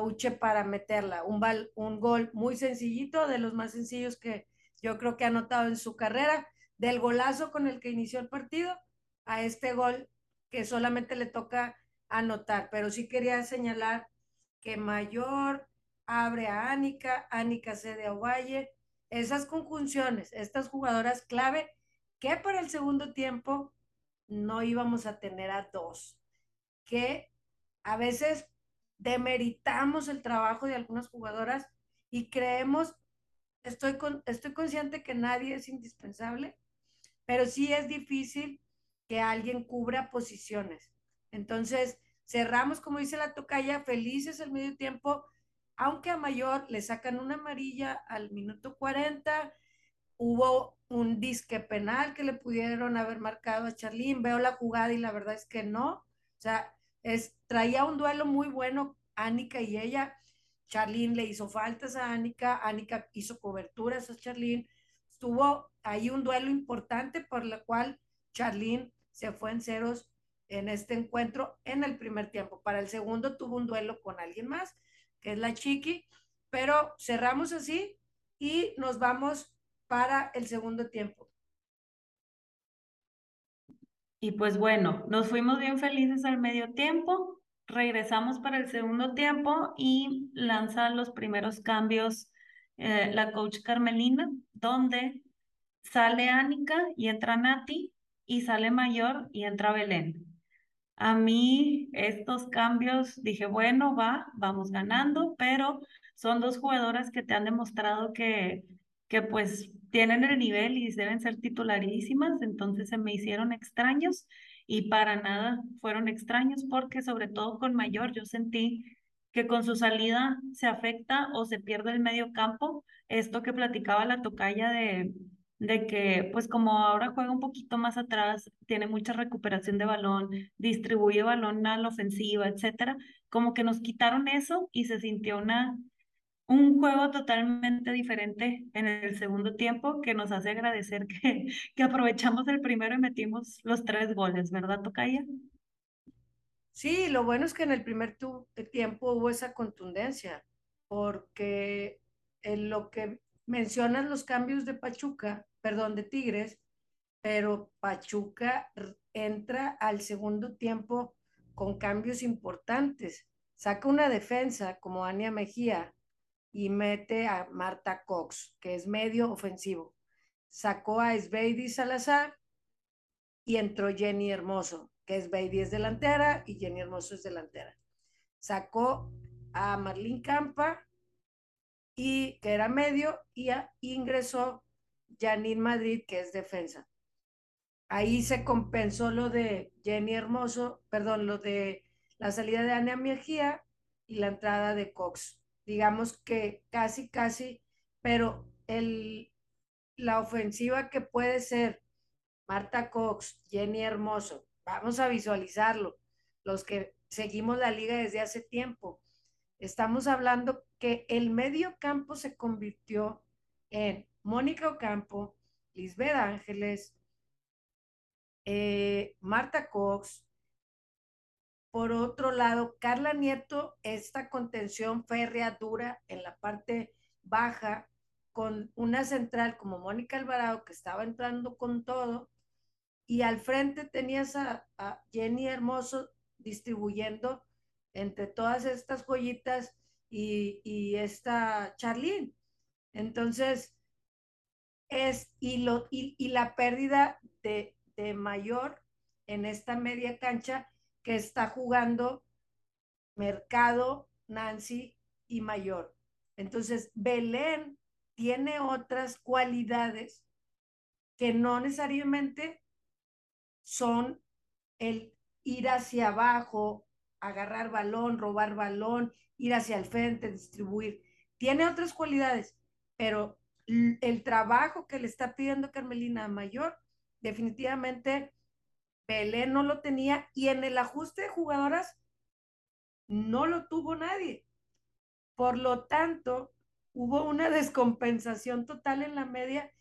Uche para meterla. Un, un gol muy sencillito, de los más sencillos que yo creo que ha anotado en su carrera, del golazo con el que inició el partido a este gol que solamente le toca anotar, pero sí quería señalar que Mayor abre a Ánica, Ánica cede a Ovalle, esas conjunciones, estas jugadoras clave que para el segundo tiempo no íbamos a tener a dos, que a veces demeritamos el trabajo de algunas jugadoras y creemos, estoy, con, estoy consciente que nadie es indispensable, pero sí es difícil que alguien cubra posiciones. Entonces, cerramos, como dice la tocaya, felices el medio tiempo, aunque a Mayor le sacan una amarilla al minuto 40, hubo un disque penal que le pudieron haber marcado a Charlín, veo la jugada y la verdad es que no, o sea, es, traía un duelo muy bueno Ánica y ella, Charlín le hizo faltas a Ánica, Ánica hizo coberturas a Charlín, estuvo ahí un duelo importante por la cual Charlín se fue en ceros en este encuentro en el primer tiempo. Para el segundo tuvo un duelo con alguien más, que es la Chiqui, pero cerramos así y nos vamos para el segundo tiempo. Y pues bueno, nos fuimos bien felices al medio tiempo, regresamos para el segundo tiempo y lanza los primeros cambios eh, la coach Carmelina, donde sale Ánica y entra Nati y sale mayor y entra Belén. A mí estos cambios dije, bueno, va, vamos ganando, pero son dos jugadoras que te han demostrado que, que pues tienen el nivel y deben ser titularísimas, entonces se me hicieron extraños y para nada fueron extraños porque sobre todo con mayor yo sentí que con su salida se afecta o se pierde el medio campo, esto que platicaba la tocaya de de que pues como ahora juega un poquito más atrás, tiene mucha recuperación de balón, distribuye balón a la ofensiva, etcétera, como que nos quitaron eso y se sintió una un juego totalmente diferente en el segundo tiempo que nos hace agradecer que, que aprovechamos el primero y metimos los tres goles, ¿verdad, Tocaya? Sí, lo bueno es que en el primer tiempo hubo esa contundencia, porque en lo que mencionas los cambios de Pachuca, perdón, de Tigres, pero Pachuca entra al segundo tiempo con cambios importantes. Saca una defensa como Ania Mejía y mete a Marta Cox, que es medio ofensivo. Sacó a Sveidi Salazar y entró Jenny Hermoso, que Sveidi es delantera y Jenny Hermoso es delantera. Sacó a Marlene Campa y que era medio y ingresó Janine Madrid, que es defensa. Ahí se compensó lo de Jenny Hermoso, perdón, lo de la salida de Ana Mejía y la entrada de Cox. Digamos que casi, casi, pero el, la ofensiva que puede ser Marta Cox, Jenny Hermoso, vamos a visualizarlo, los que seguimos la liga desde hace tiempo. Estamos hablando que el medio campo se convirtió en Mónica Ocampo, Lisbeth Ángeles, eh, Marta Cox. Por otro lado, Carla Nieto, esta contención férrea dura en la parte baja con una central como Mónica Alvarado, que estaba entrando con todo, y al frente tenías a, Jenny Hermoso distribuyendo entre todas estas joyitas y, y esta Charlene. Entonces, es, y, lo, y, y la pérdida de, de mayor en esta media cancha que está jugando Mercado, Nancy y Mayor. Entonces, Belén tiene otras cualidades que no necesariamente son el ir hacia abajo, agarrar balón, robar balón, ir hacia el frente, distribuir. Tiene otras cualidades, pero el trabajo que le está pidiendo Carmelina Mayor, definitivamente Belén no lo tenía y en el ajuste de jugadoras no lo tuvo nadie. Por lo tanto, hubo una descompensación total en la media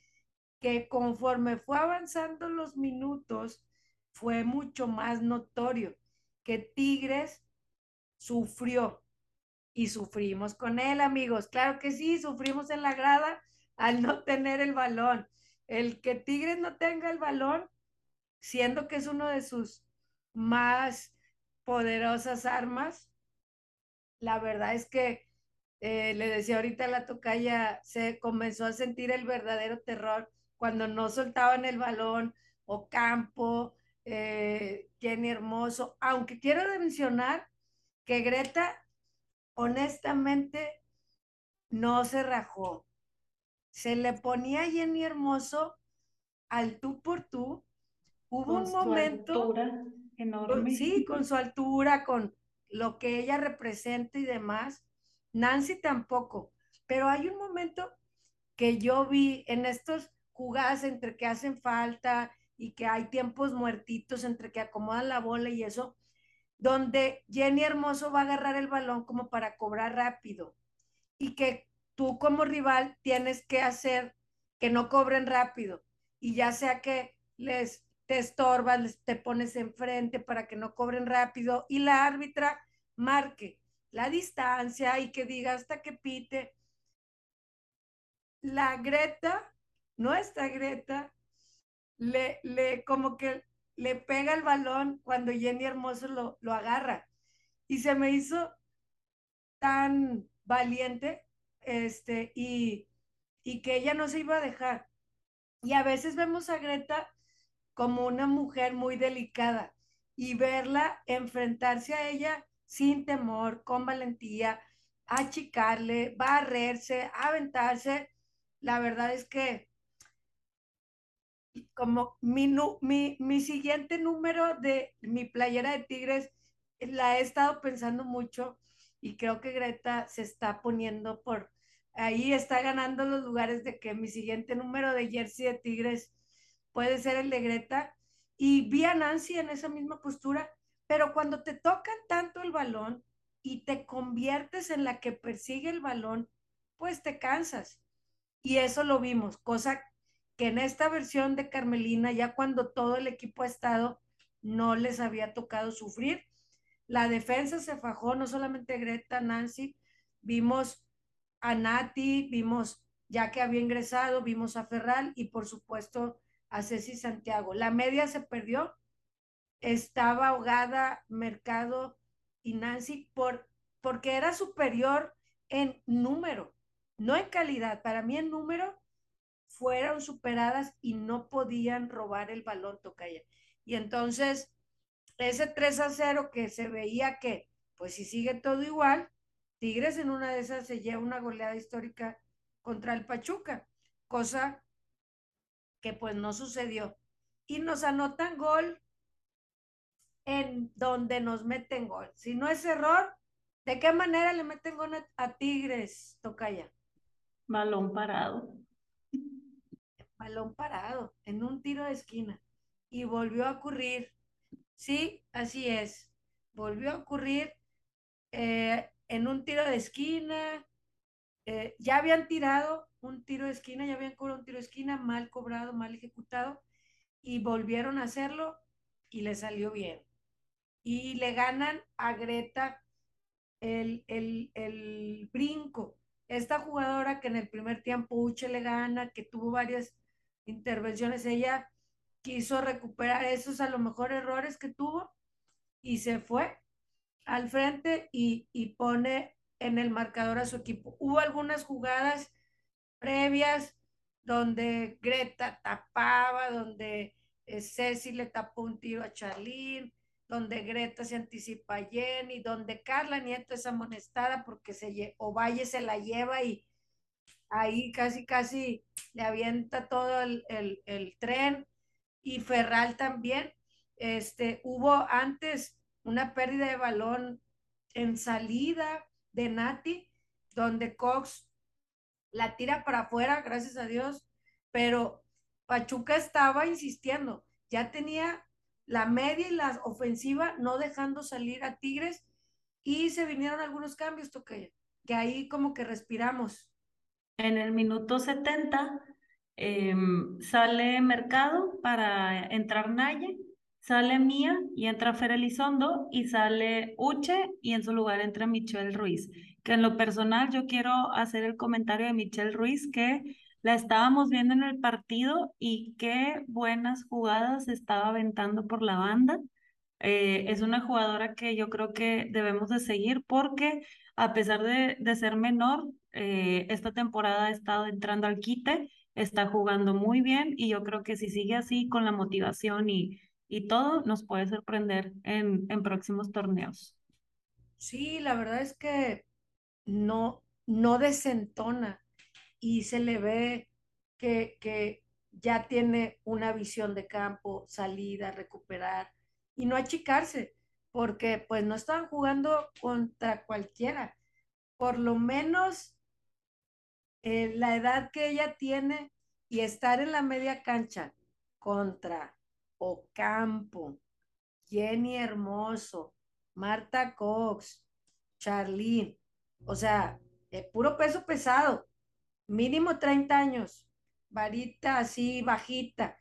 que conforme fue avanzando los minutos, fue mucho más notorio que Tigres sufrió y sufrimos con él, amigos. Claro que sí, sufrimos en la grada al no tener el balón. El que Tigres no tenga el balón, siendo que es uno de sus más poderosas armas, la verdad es que eh, le decía ahorita a la tocaya, se comenzó a sentir el verdadero terror cuando no soltaban el balón o campo, eh, Jenny Hermoso, aunque quiero mencionar que Greta honestamente no se rajó. Se le ponía Jenny Hermoso al tú por tú. Hubo Con un su momento, altura enorme. sí, con su altura, con lo que ella representa y demás. Nancy tampoco, pero hay un momento que yo vi en estos jugadas entre que hacen falta y que hay tiempos muertitos entre que acomodan la bola y eso, donde Jenny Hermoso va a agarrar el balón como para cobrar rápido y que tú como rival tienes que hacer que no cobren rápido y ya sea que les te estorbas, te pones enfrente para que no cobren rápido y la árbitra marque la distancia y que diga hasta que pite. La Greta, nuestra Greta, le, le como que le pega el balón cuando Jenny Hermoso lo, lo agarra. Y se me hizo tan valiente este, y, y que ella no se iba a dejar. Y a veces vemos a Greta como una mujer muy delicada y verla enfrentarse a ella sin temor, con valentía, achicarle, barrerse, aventarse. La verdad es que como mi, mi, mi siguiente número de mi playera de Tigres la he estado pensando mucho y creo que Greta se está poniendo por ahí, está ganando los lugares de que mi siguiente número de jersey de Tigres puede ser el de Greta. Y vi a Nancy en esa misma postura, pero cuando te tocan tanto el balón y te conviertes en la que persigue el balón, pues te cansas. Y eso lo vimos, cosa que en esta versión de Carmelina, ya cuando todo el equipo ha estado, no les había tocado sufrir. La defensa se fajó, no solamente Greta, Nancy, vimos a Nati, vimos ya que había ingresado, vimos a Ferral y por supuesto a Ceci Santiago. La media se perdió, estaba ahogada Mercado y Nancy por, porque era superior en número, no en calidad. Para mí en número fueron superadas y no podían robar el balón Tocaya. Y entonces, ese 3 a 0 que se veía que, pues si sigue todo igual, Tigres en una de esas se lleva una goleada histórica contra el Pachuca, cosa que pues no sucedió. Y nos anotan gol en donde nos meten gol. Si no es error, ¿de qué manera le meten gol a, a Tigres, Tocaya? Balón parado. Balón parado, en un tiro de esquina. Y volvió a ocurrir. Sí, así es. Volvió a ocurrir eh, en un tiro de esquina. Eh, ya habían tirado un tiro de esquina, ya habían cobrado un tiro de esquina, mal cobrado, mal ejecutado, y volvieron a hacerlo y le salió bien. Y le ganan a Greta el, el, el brinco. esta jugadora que en el primer tiempo Uche le gana, que tuvo varias intervenciones, ella quiso recuperar esos a lo mejor errores que tuvo y se fue al frente y, y pone en el marcador a su equipo. Hubo algunas jugadas previas donde Greta tapaba, donde eh, Ceci le tapó un tiro a Charlene, donde Greta se anticipa a Jenny, donde Carla Nieto es amonestada porque se Ovalle se la lleva y ahí casi casi le avienta todo el, el, tren y Ferral también. Este, hubo antes una pérdida de balón en salida de Nati, donde Cox la tira para afuera, gracias a Dios, pero Pachuca estaba insistiendo, ya tenía la media y la ofensiva no dejando salir a Tigres y se vinieron algunos cambios, toque, que ahí como que respiramos. En el minuto 70 em, sale Mercado para entrar Naye, sale Mía y entra Fer Elizondo y sale Uche y en su lugar entra Michelle Ruiz. Que en lo personal yo quiero hacer el comentario de Michelle Ruiz que la estábamos viendo en el partido y qué buenas jugadas estaba aventando por la banda. Eh, es una jugadora que yo creo que debemos de seguir porque a pesar de, de ser menor, eh, esta temporada ha estado entrando al quite, está jugando muy bien y yo creo que si sigue así con la motivación y, y todo, nos puede sorprender en, en próximos torneos. Sí, la verdad es que no, no desentona y se le ve que, que ya tiene una visión de campo, salida, recuperar y no achicarse, porque pues no están jugando contra cualquiera. Por lo menos eh, la edad que ella tiene y estar en la media cancha contra Ocampo, Jenny Hermoso, Marta Cox, Charlene, o sea, puro peso pesado mínimo 30 años, varita así bajita,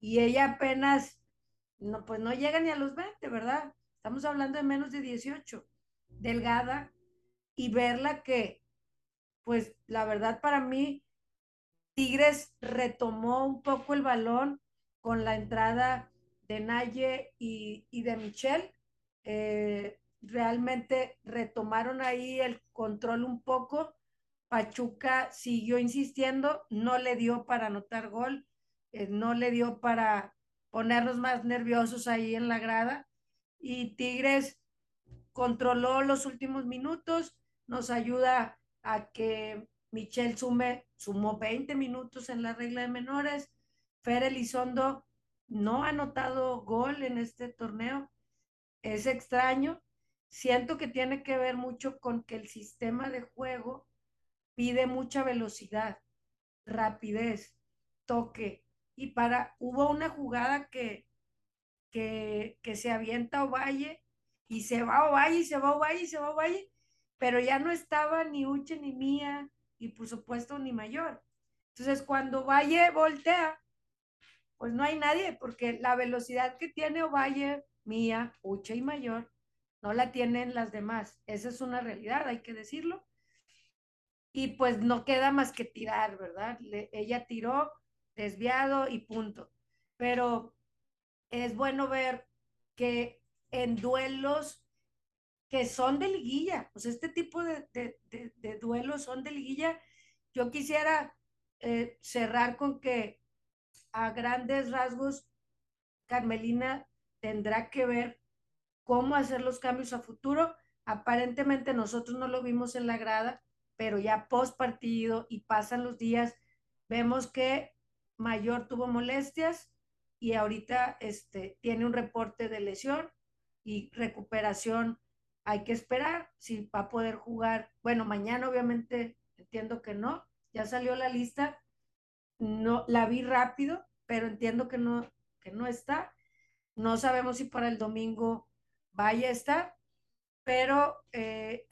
y ella apenas, no, pues no llega ni a los 20, ¿verdad? Estamos hablando de menos de 18, delgada, y verla que, pues la verdad para mí, Tigres retomó un poco el balón con la entrada de Naye y, de Michelle. Eh, realmente retomaron ahí el control un poco. Pachuca siguió insistiendo, no le dio para anotar gol, eh, no le dio para ponernos más nerviosos ahí en la grada. Y Tigres controló los últimos minutos, nos ayuda a que Michelle sume, sumó 20 minutos en la regla de menores, Fer Elizondo no ha anotado gol en este torneo, es extraño, siento que tiene que ver mucho con que el sistema de juego pide mucha velocidad, rapidez, toque. Y para, hubo una jugada que, que, que se avienta Ovalle y se va Ovalle y se va Ovalle y se va Ovalle, pero ya no estaba ni Uche ni Mía y por supuesto ni Mayor. Entonces cuando Valle voltea, pues no hay nadie, porque la velocidad que tiene Ovalle, Mía, Uche y Mayor, no la tienen las demás. Esa es una realidad, hay que decirlo y pues no queda más que tirar, ¿verdad? ella tiró desviado y punto. Pero es bueno ver que en duelos que son de liguilla, pues este tipo de, duelos son de liguilla, yo quisiera eh, cerrar con que a grandes rasgos Carmelina tendrá que ver cómo hacer los cambios a futuro. Aparentemente nosotros no lo vimos en la grada, pero ya post partido y pasan los días, vemos que Mayor tuvo molestias y ahorita este, tiene un reporte de lesión y recuperación. Hay que esperar si va a poder jugar. Bueno, mañana obviamente entiendo que no. Ya salió la lista. No la vi rápido, pero entiendo que no que no está. No sabemos si para el domingo vaya a estar, pero eh,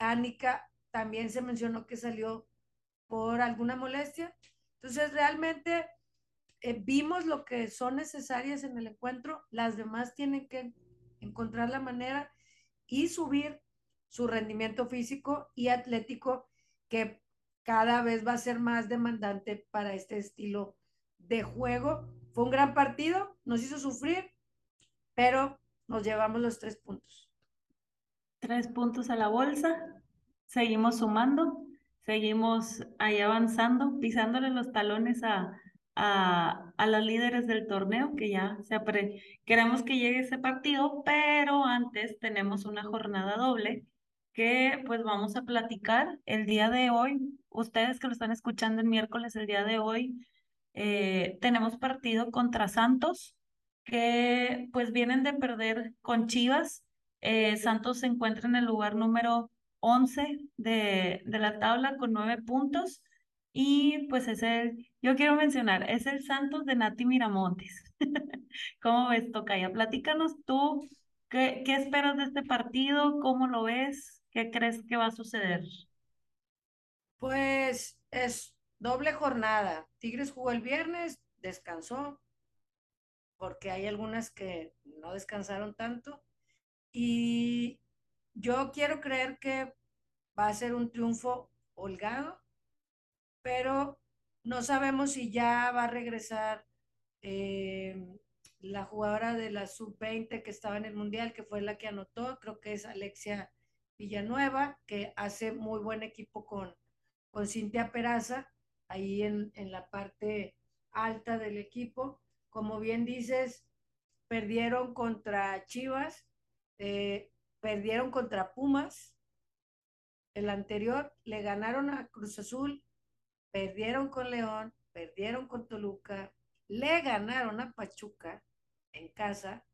también se mencionó que salió por alguna molestia. Entonces, realmente eh, vimos lo que son necesarias en el encuentro, las demás tienen que encontrar la manera y subir su rendimiento físico y atlético, que cada vez va a ser más demandante para este estilo de juego. Fue un gran partido, nos hizo sufrir, pero nos llevamos los tres puntos. Tres puntos a la bolsa, seguimos sumando, seguimos ahí avanzando, pisándole los talones a, a, a las líderes del torneo, que ya se apre queremos que llegue ese partido, pero antes tenemos una jornada doble que pues vamos a platicar el día de hoy. Ustedes que lo están escuchando el miércoles, el día de hoy, eh, tenemos partido contra Santos, que pues vienen de perder con Chivas. Eh, Santos se encuentra en el lugar número 11 de, de la tabla con nueve puntos. Y pues es el, yo quiero mencionar, es el Santos de Nati Miramontes. <laughs> ¿Cómo ves, Tocaya? Platícanos tú, ¿qué, ¿qué esperas de este partido? ¿Cómo lo ves? ¿Qué crees que va a suceder? Pues es doble jornada. Tigres jugó el viernes, descansó, porque hay algunas que no descansaron tanto. Y yo quiero creer que va a ser un triunfo holgado, pero no sabemos si ya va a regresar eh, la jugadora de la sub-20 que estaba en el Mundial, que fue la que anotó, creo que es Alexia Villanueva, que hace muy buen equipo con, con Cintia Peraza, ahí en, en la parte alta del equipo. Como bien dices, perdieron contra Chivas, eh, perdieron contra Pumas, el anterior, le ganaron a Cruz Azul, perdieron con León, perdieron con Toluca, le ganaron a Pachuca en casa,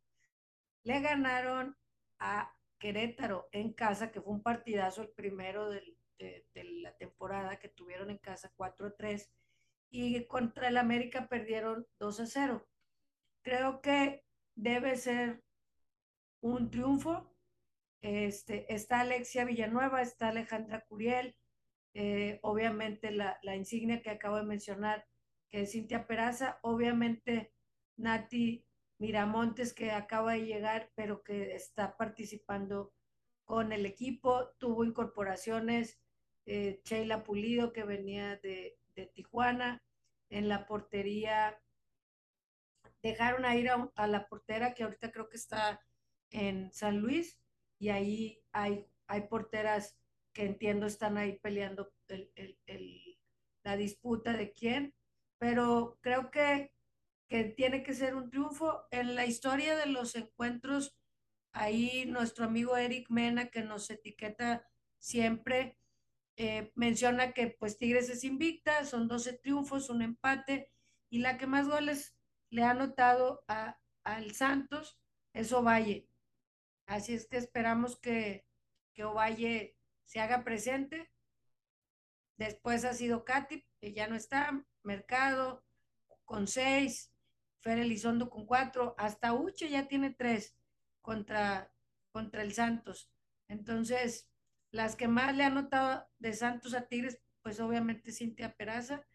le ganaron a Querétaro en casa, que fue un partidazo el primero de, la temporada que tuvieron en casa 4-3, y contra el América perdieron 2-0. Creo que debe ser un triunfo. Este, está Alexia Villanueva, está Alejandra Curiel, eh, obviamente la, la, insignia que acabo de mencionar, que es Cintia Peraza, obviamente Nati Miramontes que acaba de llegar, pero que está participando con el equipo. Tuvo incorporaciones, eh, Sheila Pulido, que venía de, Tijuana. En la portería dejaron a ir a, la portera que ahorita creo que está en San Luis y ahí hay, hay porteras que entiendo están ahí peleando la disputa de quién, pero creo que que tiene que ser un triunfo. En la historia de los encuentros, ahí nuestro amigo Eric Mena, que nos etiqueta siempre, eh, menciona que pues Tigres es invicta, son 12 triunfos, un empate, y la que más goles le ha anotado a, al Santos es Ovalle. Así es que esperamos que, que Ovalle se haga presente. Después ha sido Katy, que ya no está, Mercado con seis, Fer Elizondo con cuatro, hasta Uche ya tiene tres contra, contra el Santos. Entonces, las que más le han notado de Santos a Tigres, pues obviamente Cintia Peraza.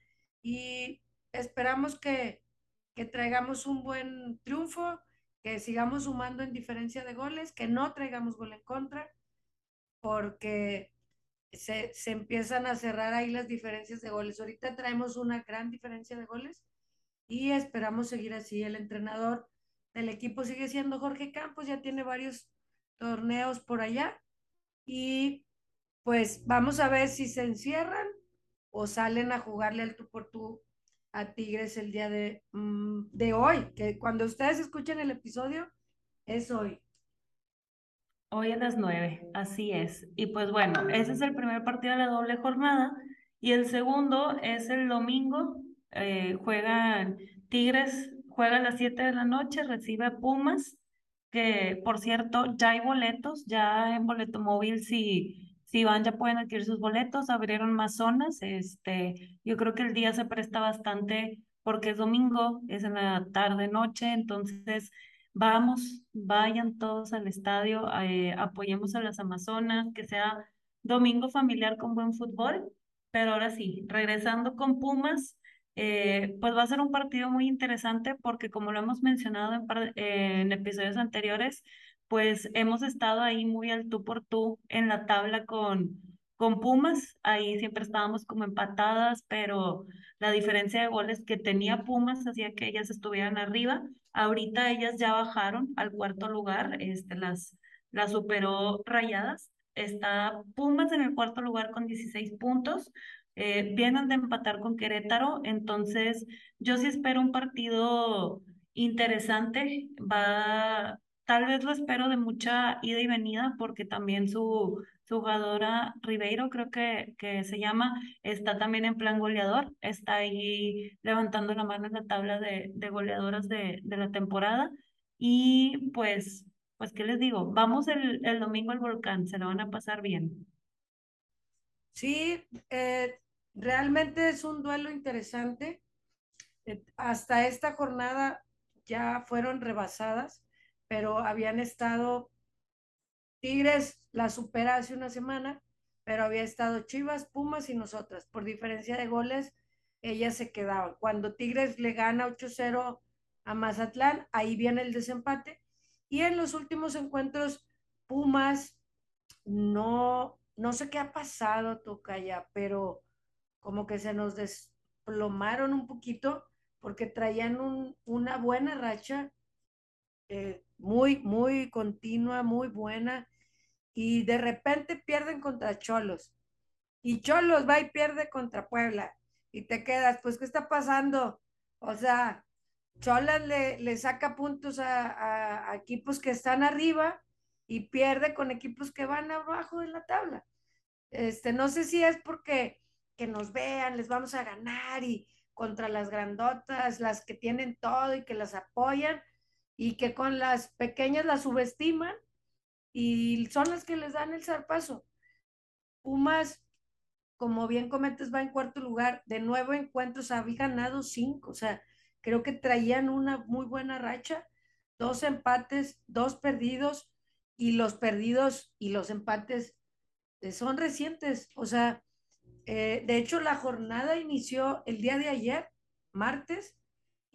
Y esperamos que, que traigamos un buen triunfo, que sigamos sumando en diferencia de goles, que no traigamos gol en contra, porque se, se, empiezan a cerrar ahí las diferencias de goles. Ahorita traemos una gran diferencia de goles y esperamos seguir así. El entrenador del equipo sigue siendo Jorge Campos, ya tiene varios torneos por allá y pues vamos a ver si se encierran o salen a jugarle al tú por tú a Tigres el día de, mm, de hoy, que cuando ustedes escuchen el episodio es hoy. Hoy a las nueve, así es. Y pues bueno, ese es el primer partido de la doble jornada y el segundo es el domingo eh, juegan Tigres, juega a las 7 de la noche, recibe Pumas, que por cierto, ya hay boletos, ya en boleto móvil, si, si van, ya pueden adquirir sus boletos, abrieron más zonas, este, yo creo que el día se presta bastante porque es domingo, es en la tarde, noche, entonces vamos, vayan todos al estadio, eh, apoyemos a las Amazonas, que sea domingo familiar con buen fútbol, pero ahora sí, regresando con Pumas, eh, pues va a ser un partido muy interesante porque como lo hemos mencionado en, episodios anteriores, pues hemos estado ahí muy al tú por tú en la tabla con, con Pumas, ahí siempre estábamos como empatadas, pero la diferencia de goles que tenía Pumas hacía que ellas estuvieran arriba. Ahorita ellas ya bajaron al cuarto lugar, este, las, las superó Rayadas. Está Pumas en el cuarto lugar con 16 puntos. Eh, vienen de empatar con Querétaro, entonces yo sí espero un partido interesante. Va, tal vez lo espero de mucha ida y venida porque también su jugadora Ribeiro, creo que, que se llama, está también en plan goleador, está ahí levantando la mano en la tabla de, de goleadoras de, de, la temporada. Y pues, pues, ¿qué les digo? Vamos el, el domingo al volcán, se lo van a pasar bien. Sí, eh, realmente es un duelo interesante. Eh, hasta esta jornada ya fueron rebasadas, pero habían estado Tigres la supera hace una semana, pero había estado Chivas, Pumas y nosotras. Por diferencia de goles, ellas se quedaban. Cuando Tigres le gana 8-0 a Mazatlán, ahí viene el desempate. Y en los últimos encuentros, Pumas no, no sé qué ha pasado, Tocaya, pero como que se nos desplomaron un poquito porque traían un, una buena racha, eh, muy, muy continua, muy buena y de repente pierden contra Cholos. Y Cholos va y pierde contra Puebla. Y te quedas, pues, ¿qué está pasando? O sea, Cholas le, le saca puntos a, a, equipos que están arriba y pierde con equipos que van abajo de la tabla. Este, no sé si es porque que nos vean, les vamos a ganar y contra las grandotas, las que tienen todo y que las apoyan y que con las pequeñas las subestiman y son las que les dan el zarpazo. Pumas, como bien comentas, va en cuarto lugar. De nuevo encuentros había ganado cinco, o sea, creo que traían una muy buena racha, dos empates, dos perdidos, y los perdidos y los empates eh, son recientes, o sea, eh, de hecho la jornada inició el día de ayer, martes,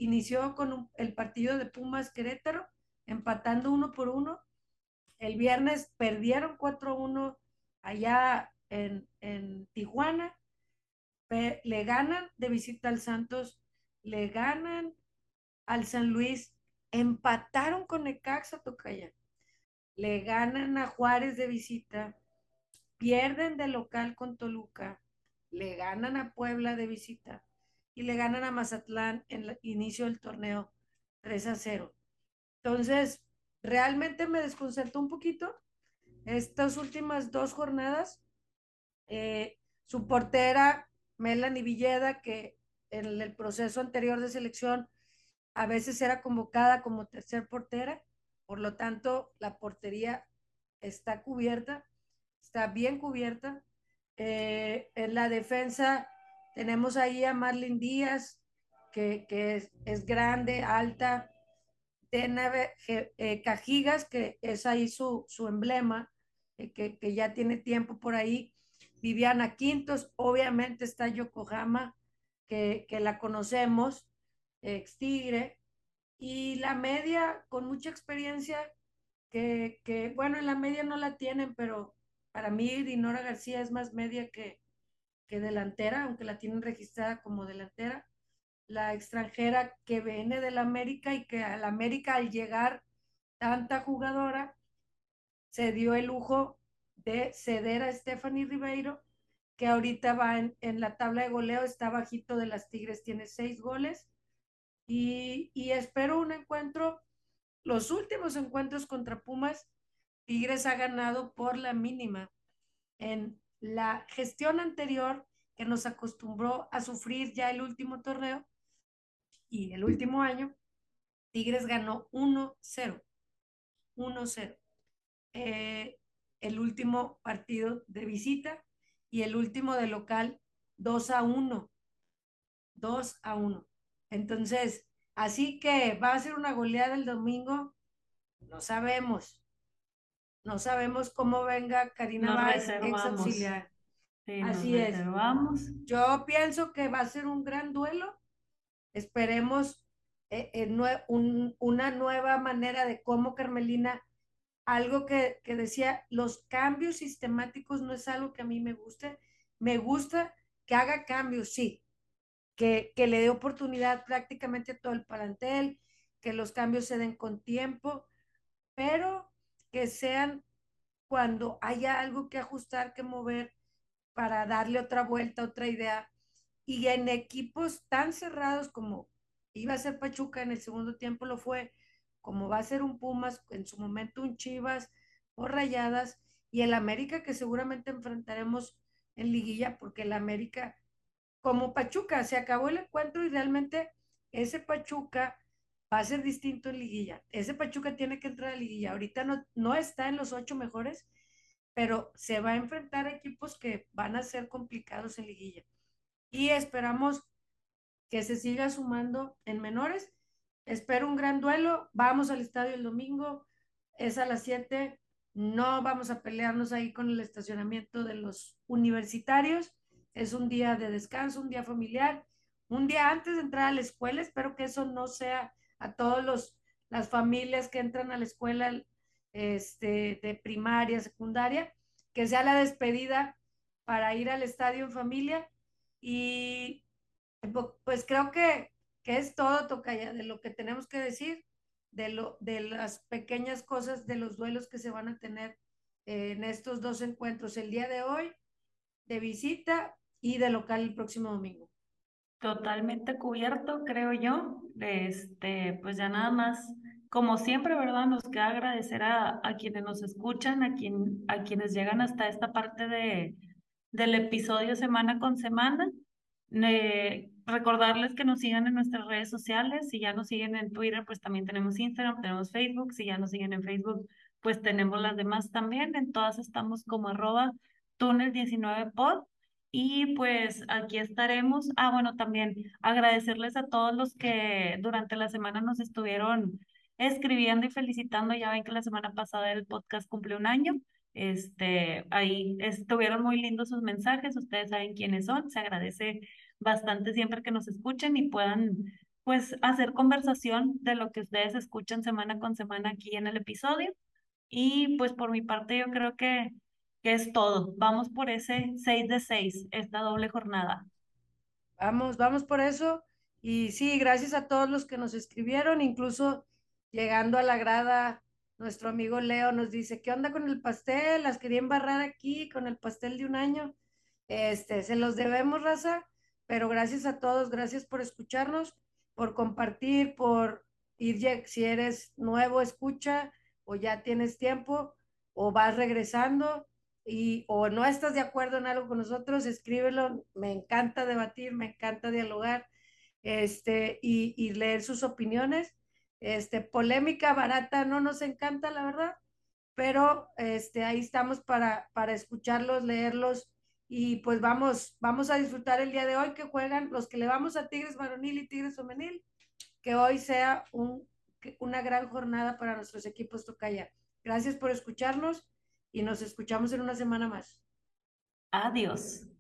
inició con el partido de Pumas Querétaro, empatando uno por uno, el viernes perdieron 4-1 allá en, en Tijuana. Le ganan de visita al Santos, le ganan al San Luis, empataron con Necaxa Tocaya, le ganan a Juárez de visita, pierden de local con Toluca, le ganan a Puebla de visita y le ganan a Mazatlán en el inicio del torneo 3 a 0. Entonces, realmente me desconcertó un poquito estas últimas dos jornadas. Eh, su portera, Melanie Villeda, que en el proceso anterior de selección a veces era convocada como tercer portera, por lo tanto la portería está cubierta, está bien cubierta. Eh, en la defensa tenemos ahí a Marlene Díaz, que, es, es, grande, alta, tiene eh, Cajigas, que es ahí su, su emblema, eh, que, que, ya tiene tiempo por ahí. Viviana Quintos, obviamente está Yokohama, que, que la conocemos, ex Tigre, y la media con mucha experiencia, que, que, bueno, en la media no la tienen, pero para mí Dinora García es más media que, que delantera, aunque la tienen registrada como delantera la extranjera que viene del América y que al América al llegar tanta jugadora se dio el lujo de ceder a Stephanie Ribeiro, que ahorita va en, la tabla de goleo, está bajito de las Tigres, tiene seis goles. Y, y espero un encuentro, los últimos encuentros contra Pumas, Tigres ha ganado por la mínima. En la gestión anterior, que nos acostumbró a sufrir ya el último torneo, y el último año, Tigres ganó 1-0. 1-0. Eh, el último partido de visita y el último de local 2 a 1. 2 a 1. Entonces, así que va a ser una goleada el domingo. No sabemos. No sabemos cómo venga Karina Valls, ex auxiliar. así es. Yo pienso que va a ser un gran duelo Esperemos eh, una nueva manera de cómo Carmelina algo que, que decía, los cambios sistemáticos no es algo que a mí me guste. Me gusta que haga cambios, sí, que, que le dé oportunidad prácticamente a todo el palantel, que los cambios se den con tiempo, pero que sean cuando haya algo que ajustar, que mover para darle otra vuelta, otra idea. Y en equipos tan cerrados como iba a ser Pachuca en el segundo tiempo lo fue, como va a ser un Pumas, en su momento un Chivas o Rayadas, y el América que seguramente enfrentaremos en liguilla, porque el América, como Pachuca, se acabó el encuentro y realmente ese Pachuca va a ser distinto en liguilla. Ese Pachuca tiene que entrar a liguilla. Ahorita no, no está en los ocho mejores, pero se va a enfrentar a equipos que van a ser complicados en liguilla. Y esperamos que se siga sumando en menores Espero un gran duelo. Vamos al estadio el domingo. Es a las 7. No vamos a pelearnos ahí con el estacionamiento de los universitarios. Es un día de descanso, un día familiar, un día antes de entrar a la escuela. Espero que eso no sea a todos las familias que entran a la escuela este, de primaria, secundaria, que sea la despedida para ir al estadio en familia. Y pues creo que que es todo, Tocaya, de lo que tenemos que decir, de, lo, de las pequeñas cosas, de los duelos que se van a tener en estos dos encuentros, el día de hoy, de visita y de local el próximo domingo. Totalmente cubierto, creo yo. Este, pues ya nada más, como siempre, ¿verdad? Nos queda agradecer a, a quienes nos escuchan, a, quien, a quienes llegan hasta esta parte de, del episodio semana con semana recordarles que nos sigan en nuestras redes sociales. Si ya nos siguen en Twitter, pues también tenemos Instagram, tenemos Facebook. Si ya nos siguen en Facebook, pues tenemos las demás también. En todas estamos como arroba túnel19pod. Y pues aquí estaremos. Ah, bueno, también agradecerles a todos los que durante la semana nos estuvieron escribiendo y felicitando. Ya ven que la semana pasada el podcast cumplió un año. Este, ahí estuvieron muy lindos sus mensajes. Ustedes saben quiénes son. Se agradece bastante siempre que nos escuchen y puedan pues hacer conversación de lo que ustedes escuchan semana con semana aquí en el episodio. Y pues por mi parte yo creo que, que es todo. Vamos por ese 6 de 6, esta doble jornada. Vamos, vamos por eso. Y sí, gracias a todos los que nos escribieron, incluso llegando a la grada, nuestro amigo Leo nos dice, ¿qué onda con el pastel? Las quería embarrar aquí con el pastel de un año. Este, se los debemos, raza pero gracias a todos, gracias por escucharnos, por compartir, por ir, si eres nuevo, escucha, o ya tienes tiempo, o vas regresando, y, o no estás de acuerdo en algo con nosotros, escríbelo, me encanta debatir, me encanta dialogar, este, y, y leer sus opiniones. Este, polémica barata no nos encanta, la verdad, pero este, ahí estamos para, para escucharlos, leerlos y pues vamos, vamos a disfrutar el día de hoy que juegan los que le vamos a Tigres varonil y Tigres femenil, que hoy sea un, una gran jornada para nuestros equipos Tocaya. Gracias por escucharnos y nos escuchamos en una semana más. Adiós.